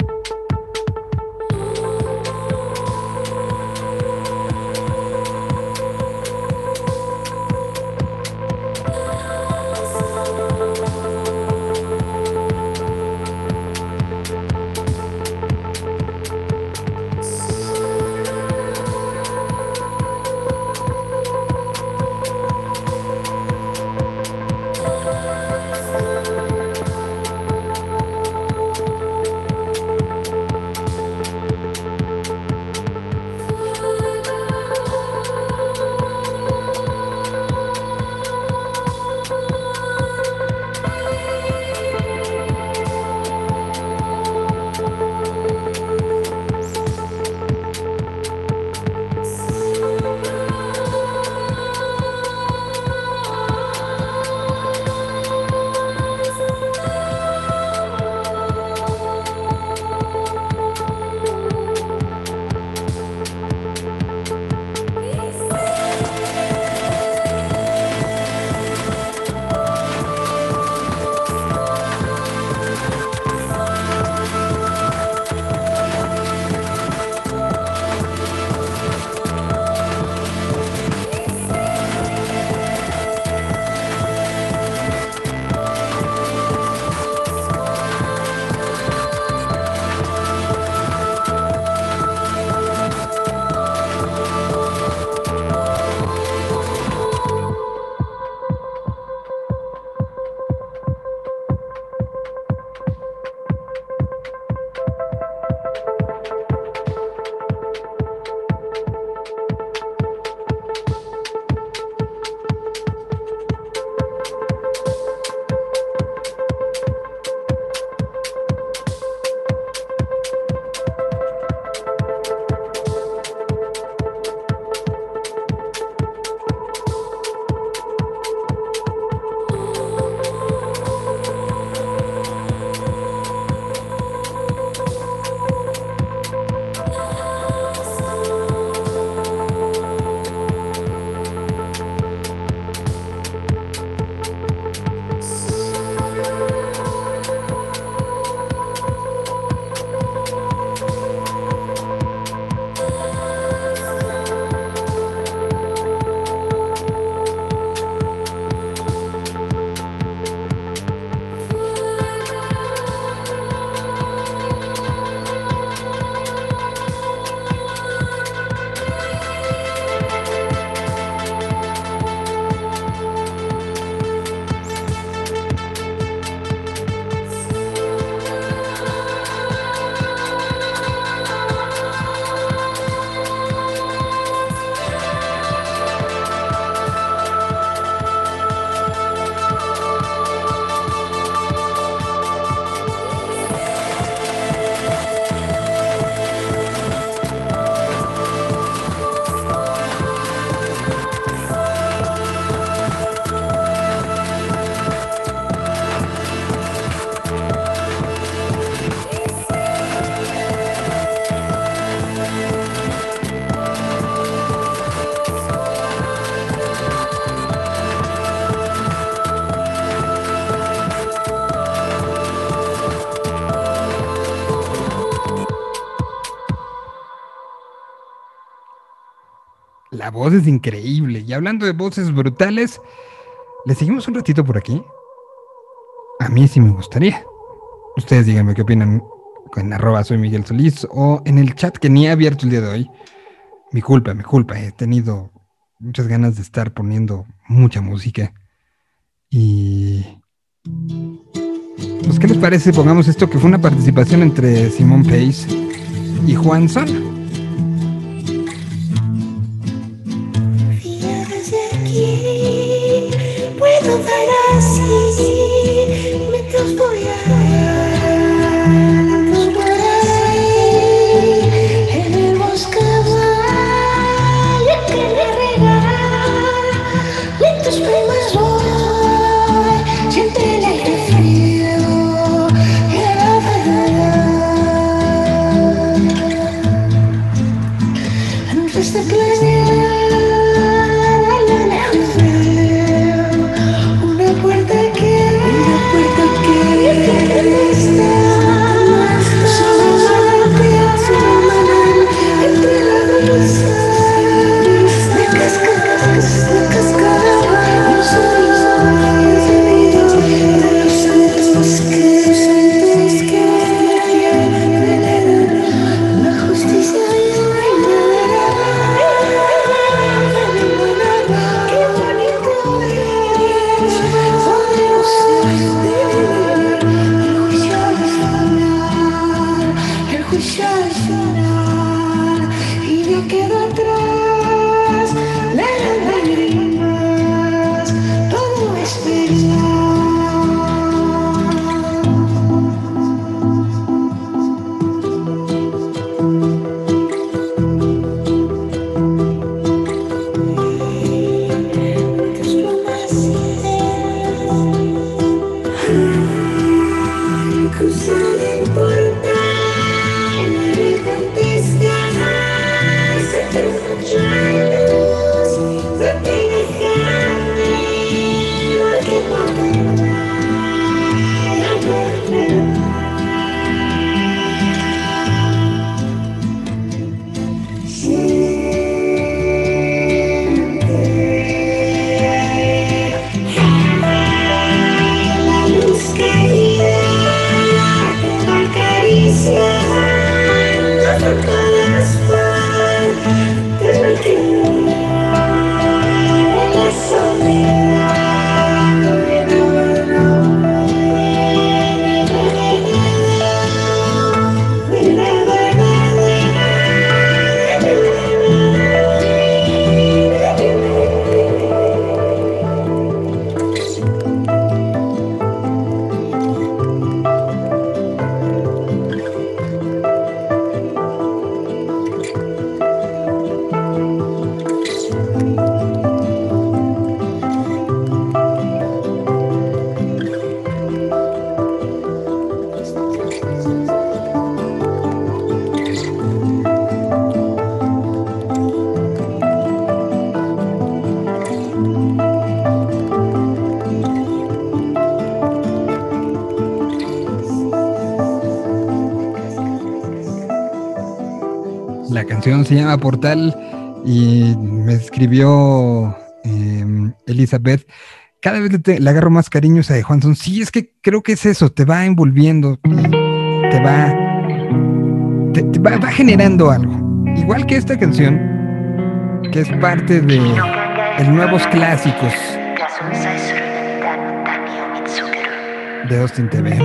Voz es increíble. Y hablando de voces brutales, ¿Le seguimos un ratito por aquí? A mí sí me gustaría. Ustedes díganme qué opinan en arroba soy Miguel Solís o en el chat que ni he abierto el día de hoy. Mi culpa, mi culpa. He tenido muchas ganas de estar poniendo mucha música. Y... Pues, ¿qué les parece? Pongamos esto que fue una participación entre Simón Pace y Juan Son. Se llama Portal y me escribió eh, Elizabeth. Cada vez le, agarro más cariño a Juanson. Sí, es que creo que es eso, te va envolviendo, te va, te, te va, va generando algo. Igual que esta canción, que es parte de, de nuevos clásicos de Austin TV.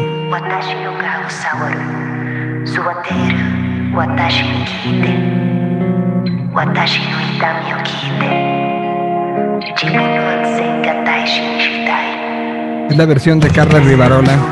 私の顔触る座っている私に聞いて私の痛みを聞いて自分の安全が大事にしたい Es la versión de Carla Rivarola.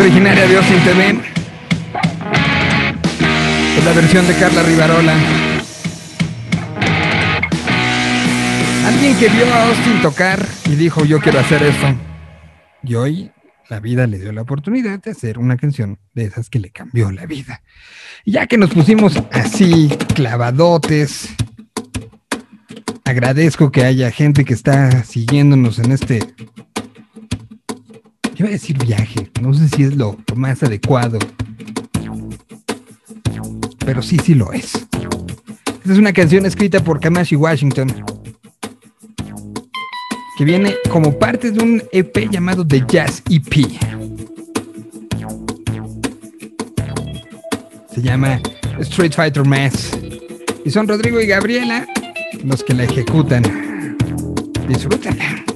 Originaria de Austin TV. Es la versión de Carla Rivarola. Alguien que vio a Austin tocar y dijo yo quiero hacer esto. Y hoy la vida le dio la oportunidad de hacer una canción de esas que le cambió la vida. Y ya que nos pusimos así, clavadotes, agradezco que haya gente que está siguiéndonos en este Iba a decir viaje, si es lo, más adecuado. Pero sí, sí lo es. Esta es una canción escrita por Kamashi Washington. Que viene como parte de un EP llamado The Jazz EP. Se llama Street Fighter Mass. Y son Rodrigo y Gabriela los que la ejecutan. Disfrútenla.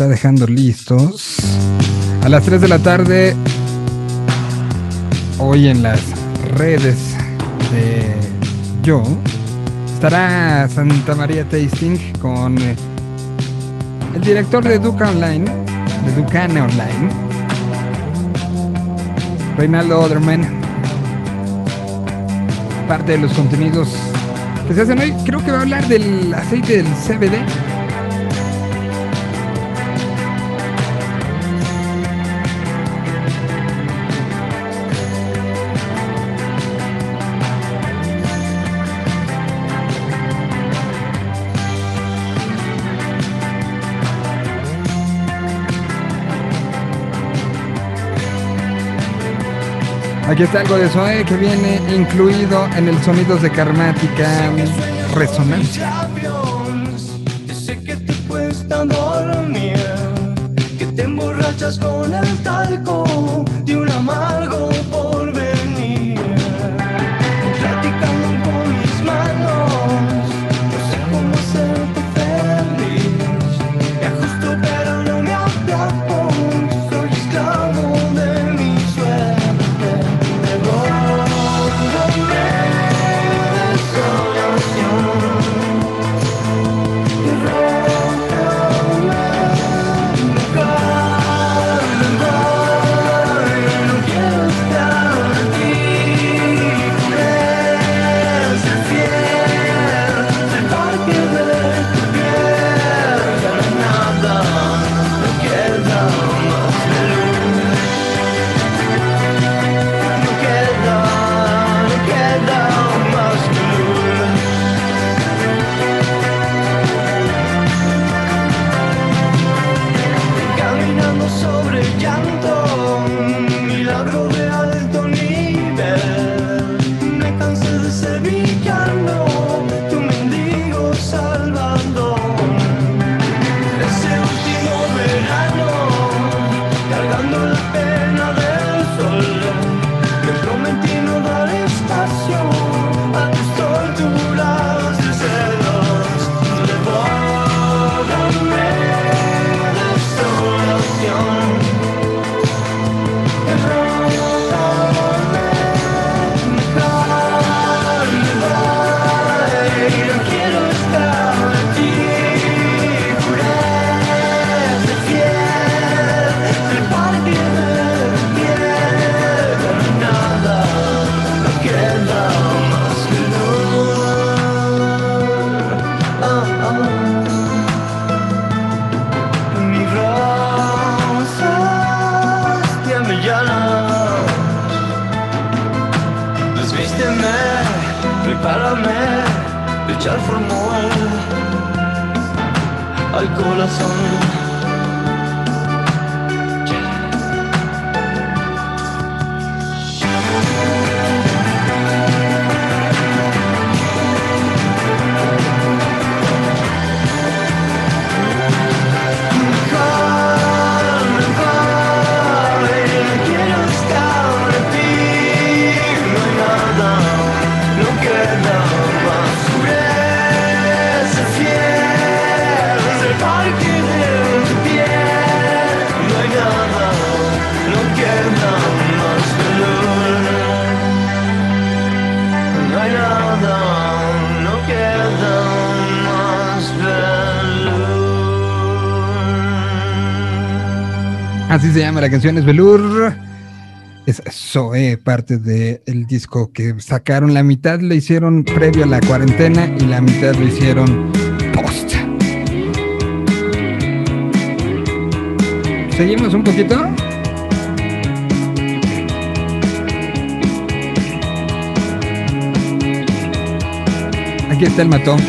Está dejando listos. A las 3 de la tarde, hoy en las redes de Yo, estará Santa María Tasting con eh, el director de Duca Online, de Ducana Online, Reinaldo Oderman. Parte de los contenidos que se hacen hoy, creo que va a hablar del aceite del CBD. Aquí está algo de Zoe que viene incluido en el Sonidos de Karmática Resonancia. Se llama la canción, es Velour. Es Zoe, parte del disco que sacaron. La mitad lo hicieron previo a la cuarentena y la mitad lo hicieron post. Seguimos un poquito. Aquí está el matón.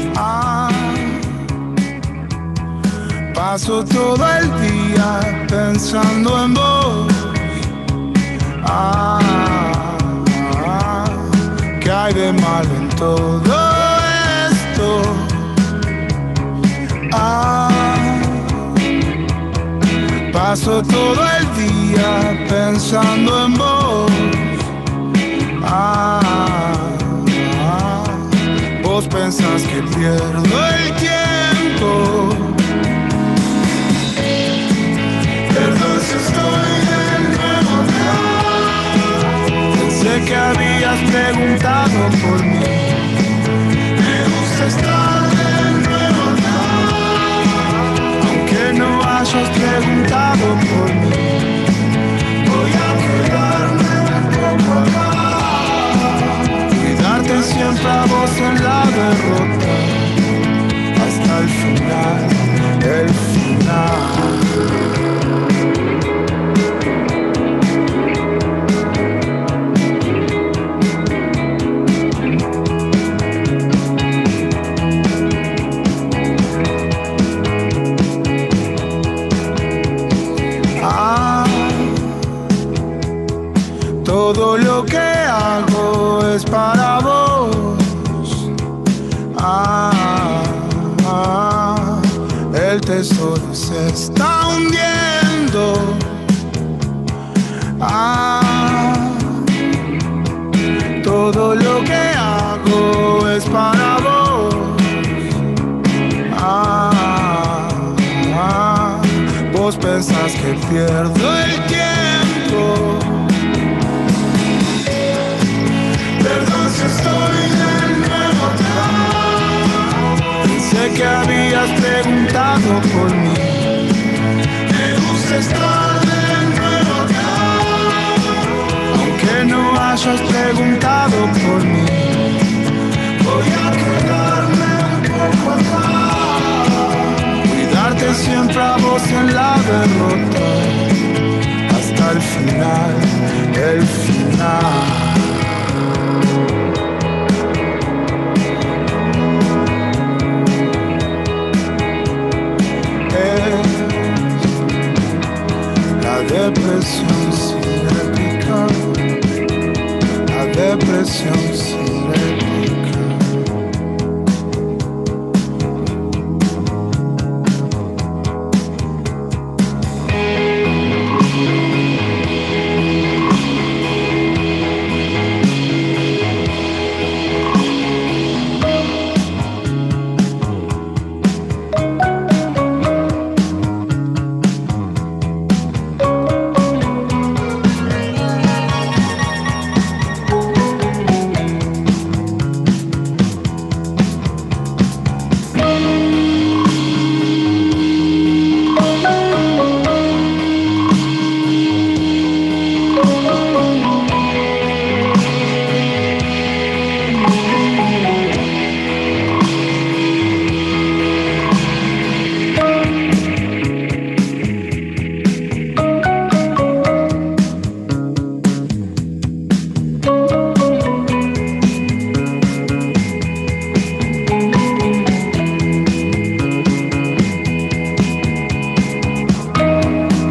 Paso todo el día pensando en vos. Ah, ¿qué hay de malo en todo esto? Ah, paso todo el día pensando en vos. Ah, vos pensás que pierdo el tiempo. Que habías preguntado por mí. Me gusta estar de nuevo acá. Aunque no hayas preguntado por mí. Voy a quedarme poco acá. Cuidarte siempre a vos en la derrota. Hasta el final, el final. Todo lo que hago es para vos. Ah, ah, el tesoro se está hundiendo. Ah, todo lo que hago es para vos. Ah, ah, vos pensás que pierdo el tiempo. Habías preguntado por mí. Me gusta estar de nuevo acá. Aunque no hayas preguntado por mí. Voy a quedarme un poco acá. Cuidarte siempre a vos en la derrota. Hasta el final, el final. Es la depresión cinética, la depresión cinética.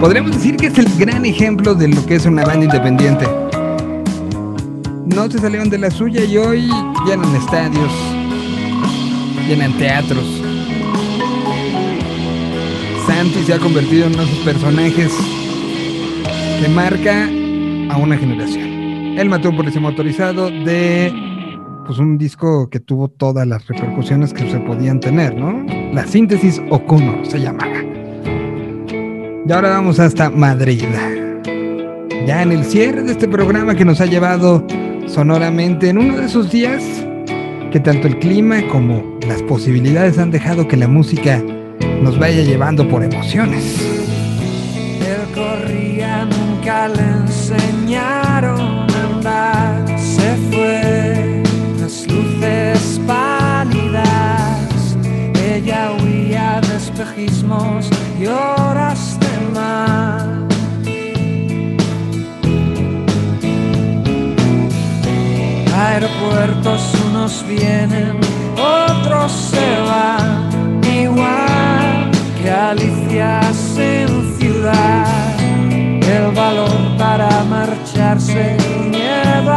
Podríamos decir que es el gran ejemplo de lo que es una banda independiente. No se salieron de la suya y hoy llenan estadios, llenan teatros. Santi se ha convertido en uno de esos personajes que marca a una generación. Él mató un policía motorizado de pues un disco que tuvo todas las repercusiones que se podían tener, ¿no? La síntesis Okuno se llamaba. Y ahora vamos hasta Madrid. Ya en el cierre de este programa que nos ha llevado sonoramente en uno de esos días que tanto el clima como las posibilidades han dejado que la música nos vaya llevando por emociones. Él corría, nunca le enseñaron a andar. Se fue, las luces pálidas. Ella huía de espejismos y horas Aeropuertos unos vienen, otros se van, igual que Alicias en ciudad. El valor para marcharse, el miedo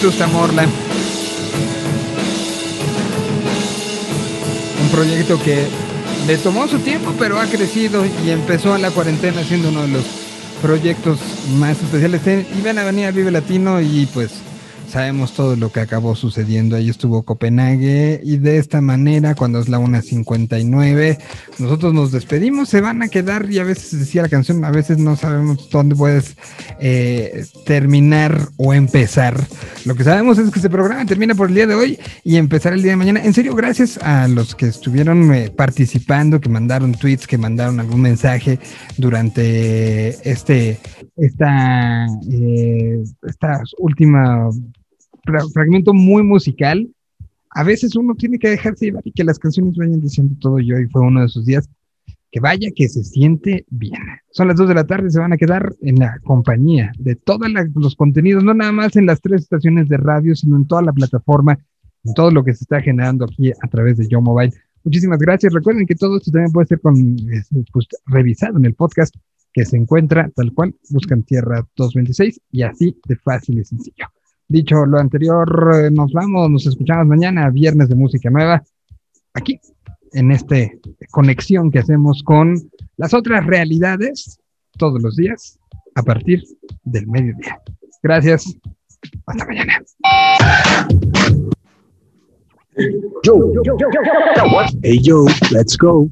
debut de Vetusta Morla. Un proyecto que le tomó su tiempo, pero ha crecido y empezó en la cuarentena siendo uno de los proyectos más especiales. Eh, Iban a venir a Vive Latino y pues sabemos todo lo que acabó sucediendo. Ahí estuvo Copenhague y de esta manera, cuando es la 1.59, nosotros nos despedimos, se van a quedar y a veces decía la canción, a veces no sabemos dónde puedes eh, terminar o empezar. Lo que sabemos es que este programa termina por el día de hoy y empezar el día de mañana. En serio, gracias a los que estuvieron eh, participando, que mandaron tweets, que mandaron algún mensaje durante este, esta, eh, esta última fra- fragmento muy musical. A veces uno tiene que dejarse llevar y que las canciones vayan diciendo todo. Y hoy fue uno de esos días que vaya que se siente bien. Son las 2 de la tarde, se van a quedar en la compañía de todos los contenidos, no nada más en las tres estaciones de radio, sino en toda la plataforma, en todo lo que se está generando aquí a través de Yo Mobile. Muchísimas gracias. Recuerden que todo esto también puede ser este, pues, revisado en el podcast que se encuentra tal cual, buscan Tierra 226 y así de fácil y sencillo. Dicho lo anterior, eh, nos vamos, nos escuchamos mañana, viernes de música nueva, aquí en esta conexión que hacemos con las otras realidades todos los días a partir del mediodía. Gracias. Hasta mañana. Hey yo, let's go.